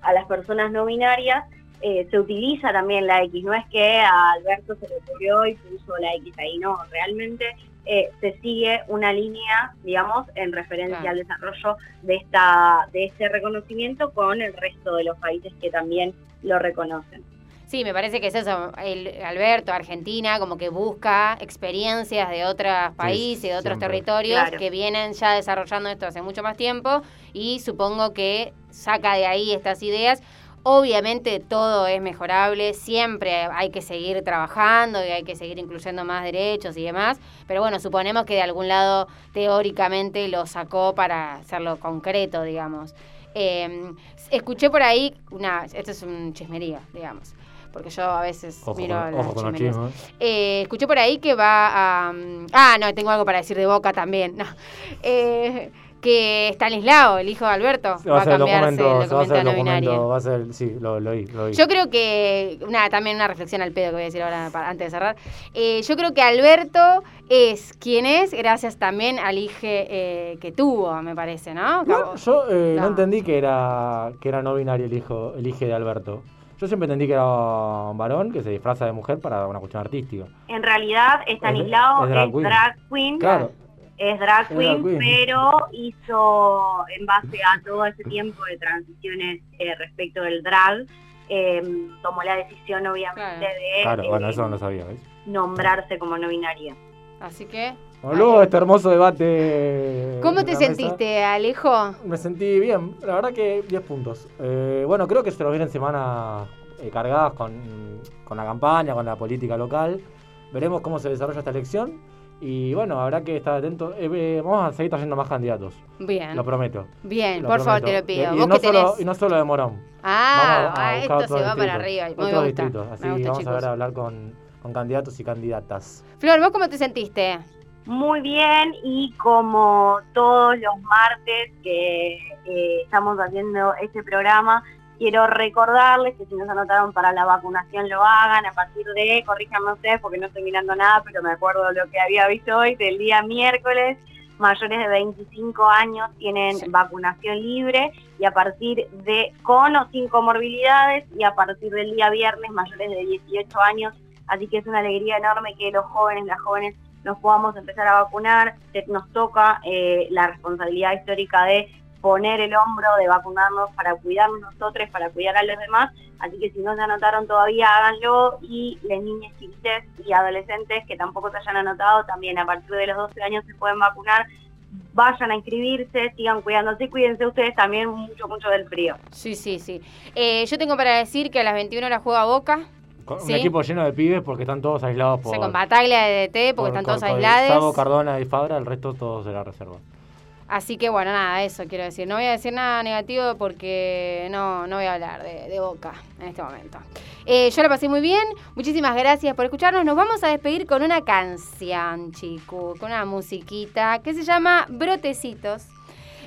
Speaker 6: a las personas no binarias, eh, se utiliza también la X. No es que a Alberto se le ocurrió y puso la X ahí, no, realmente eh, se sigue una línea, digamos, en referencia
Speaker 4: Claro.
Speaker 6: al desarrollo de esta de este reconocimiento con el resto de los países que también lo reconocen.
Speaker 4: Sí, me parece que es eso. El Alberto, Argentina, como que busca experiencias de otros países, de otros
Speaker 5: siempre.
Speaker 4: territorios
Speaker 6: Claro.
Speaker 4: que vienen ya desarrollando esto hace mucho más tiempo y supongo que saca de ahí estas ideas. Obviamente todo es mejorable, siempre hay que seguir trabajando y hay que seguir incluyendo más derechos y demás, pero bueno, suponemos que de algún lado teóricamente lo sacó para hacerlo concreto, digamos. Eh, escuché por ahí, una, esto es un chismerío, digamos, porque yo a veces
Speaker 5: Ojo
Speaker 4: miro
Speaker 5: con, ojo con los
Speaker 4: chismerías. Eh, escuché por ahí que va a... mm, Ah, no, tengo algo para decir de Boca también. No. Eh, que Stanislao, el hijo de Alberto, va a
Speaker 5: hacer el
Speaker 4: cambiarse
Speaker 5: documento,
Speaker 4: el
Speaker 5: se va a
Speaker 4: documento
Speaker 5: el
Speaker 4: a no
Speaker 5: documento,
Speaker 4: binario.
Speaker 5: va a ser, sí, lo, lo oí, lo oí.
Speaker 4: Yo creo que, una, también una reflexión al pedo que voy a decir ahora para- antes de cerrar. Eh, yo creo que Alberto es quien es gracias también al hijo eh, que tuvo, me parece, ¿no?
Speaker 5: No, yo eh, no.
Speaker 4: No.
Speaker 5: entendí que era, que era no binario el hijo, el hijo de Alberto. Yo siempre entendí que era un varón que se disfraza de mujer para una cuestión artística.
Speaker 6: En realidad, Stanislao
Speaker 5: es
Speaker 6: es,
Speaker 5: drag queen.
Speaker 6: drag queen,
Speaker 5: Claro.
Speaker 6: Es drag
Speaker 5: Es
Speaker 6: queen,
Speaker 5: drag queen.
Speaker 6: pero hizo, en base a todo ese tiempo de transiciones eh, respecto del drag, eh, tomó la decisión obviamente de
Speaker 5: Claro,
Speaker 6: eh,
Speaker 5: bueno, eso no lo sabía, ¿ves?
Speaker 6: nombrarse como no binaria.
Speaker 4: Así que,
Speaker 5: luego este hermoso debate.
Speaker 4: ¿cómo te
Speaker 5: mesa,
Speaker 4: sentiste, Alejo?
Speaker 5: Me sentí bien, la verdad que 10 puntos. Eh, bueno, creo que se nos vienen semanas eh, cargadas con, con la campaña, con la política local. Veremos cómo se desarrolla esta elección. Y bueno, habrá que estar atentos. Eh, eh, vamos a seguir trayendo más candidatos.
Speaker 4: Bien.
Speaker 5: Lo prometo.
Speaker 4: Bien,
Speaker 5: Lo
Speaker 4: por favor, te lo pido.
Speaker 5: Y, y
Speaker 4: ¿Vos
Speaker 5: no solo,
Speaker 4: tenés?
Speaker 5: y no solo de Morón.
Speaker 4: Ah,
Speaker 5: Vamos a
Speaker 4: ah, esto se va para arriba. Me
Speaker 5: otros
Speaker 4: gusta.
Speaker 5: distritos. Así
Speaker 4: Me gusta,
Speaker 5: vamos
Speaker 4: chicos.
Speaker 5: a ver a hablar con, con candidatos y candidatas.
Speaker 4: Flor, ¿vos cómo te sentiste?
Speaker 6: Muy bien, y como todos los martes que eh, estamos haciendo este programa, quiero recordarles que si no se anotaron para la vacunación lo hagan. A partir de, corríjanme ustedes porque no estoy mirando nada, pero me acuerdo lo que había visto hoy, del día miércoles, mayores de 25 años tienen vacunación libre y a partir de con o sin comorbilidades y a partir del día viernes mayores de 18 años, así que es una alegría enorme que los jóvenes, las jóvenes nos podamos empezar a vacunar, nos toca eh, la responsabilidad histórica de poner el hombro, de vacunarnos para cuidarnos nosotros, para cuidar a los demás, así que si no se anotaron todavía háganlo y las niñas chiquitas y adolescentes que tampoco se hayan anotado también a partir de los 12 años se pueden vacunar, vayan a inscribirse, sigan cuidándose, cuídense ustedes también mucho, mucho del frío.
Speaker 4: Sí, sí, sí. Eh, yo tengo para decir que a las 21 horas juega Boca.
Speaker 5: Con
Speaker 4: Sí.
Speaker 5: Un equipo lleno de pibes porque están todos aislados
Speaker 4: O
Speaker 5: por.
Speaker 4: sea, con Bataglia de DT, porque
Speaker 5: por-
Speaker 4: están todos
Speaker 5: con
Speaker 4: aislados.
Speaker 5: Cardona y Fabra, el resto todos de la reserva.
Speaker 4: Así que bueno, nada, eso quiero decir. No voy a decir nada negativo porque no, no voy a hablar de, Boca en este momento. Eh, yo la pasé muy bien. Muchísimas gracias por escucharnos. Nos vamos a despedir con una canción, chicos, con una musiquita que se llama Brotecitos.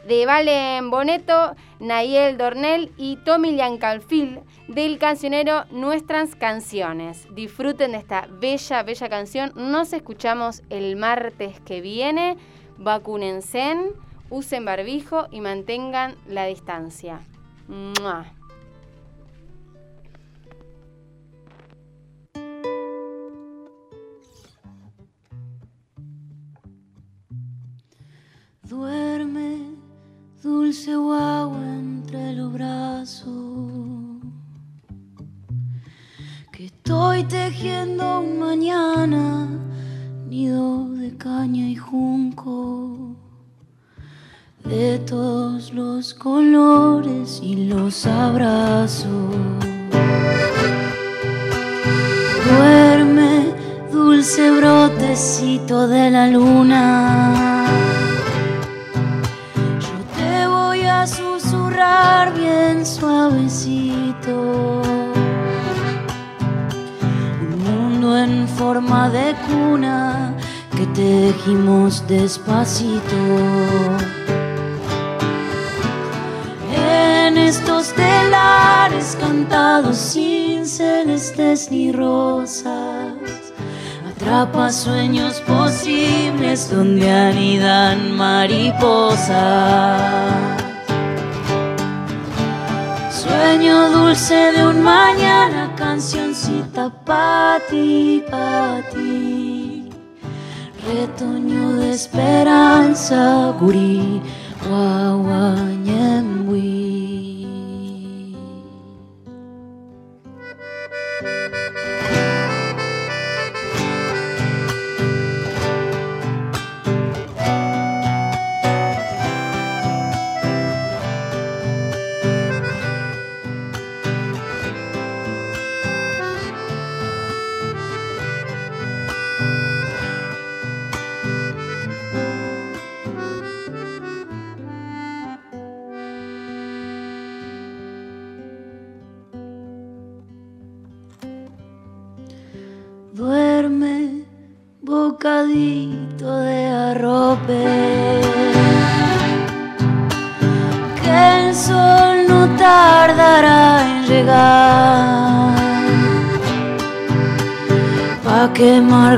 Speaker 4: De Valen Boneto, Nayel Dornel y Tommy Liancalfil del cancionero Nuestras Canciones. Disfruten de esta bella, bella canción. Nos escuchamos el martes que viene. Vacúnense, usen barbijo y mantengan la distancia. ¡Mua!
Speaker 16: Duerme, dulce guagua entre los brazos. Que estoy tejiendo un mañana, nido de caña y junco. De todos los colores y los abrazos. Duerme, dulce brotecito de la luna. Yo te voy a susurrar bien suavecito. Un mundo en forma de cuna que tejimos despacito. En estos telares cantados sin celestes ni rosas, atrapa sueños posibles donde anidan mariposas. Sueño dulce de un mañana, cancioncita pa' ti, pa' ti. Retoño de esperanza, gurí, guaguañembuí. Duerme,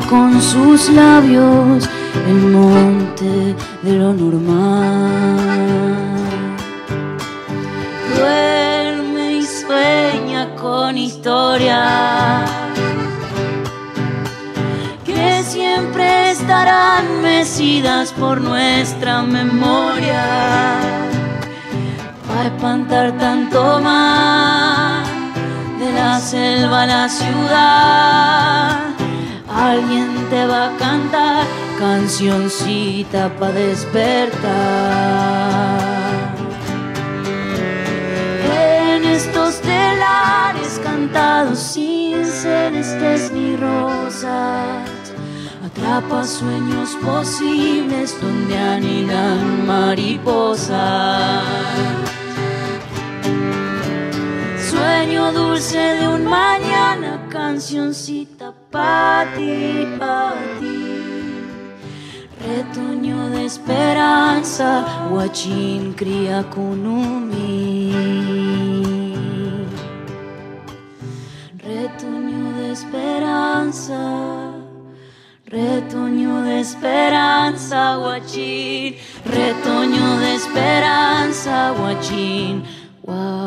Speaker 16: con sus labios el monte de lo normal. Duerme y sueña con historias que siempre estarán mecidas por nuestra memoria. Para espantar tanto más de la selva a la ciudad, alguien te va a cantar cancioncita para despertar. En estos telares cantados sin celestes ni rosas, atrapa sueños posibles donde anidan mariposas. Sueño dulce de un mañana, cancioncita pa' ti, pa' ti. Retoño de esperanza, guachín cría kunumi. Retoño de esperanza, retoño de esperanza, guachín. Retoño de esperanza, guachín. Guau.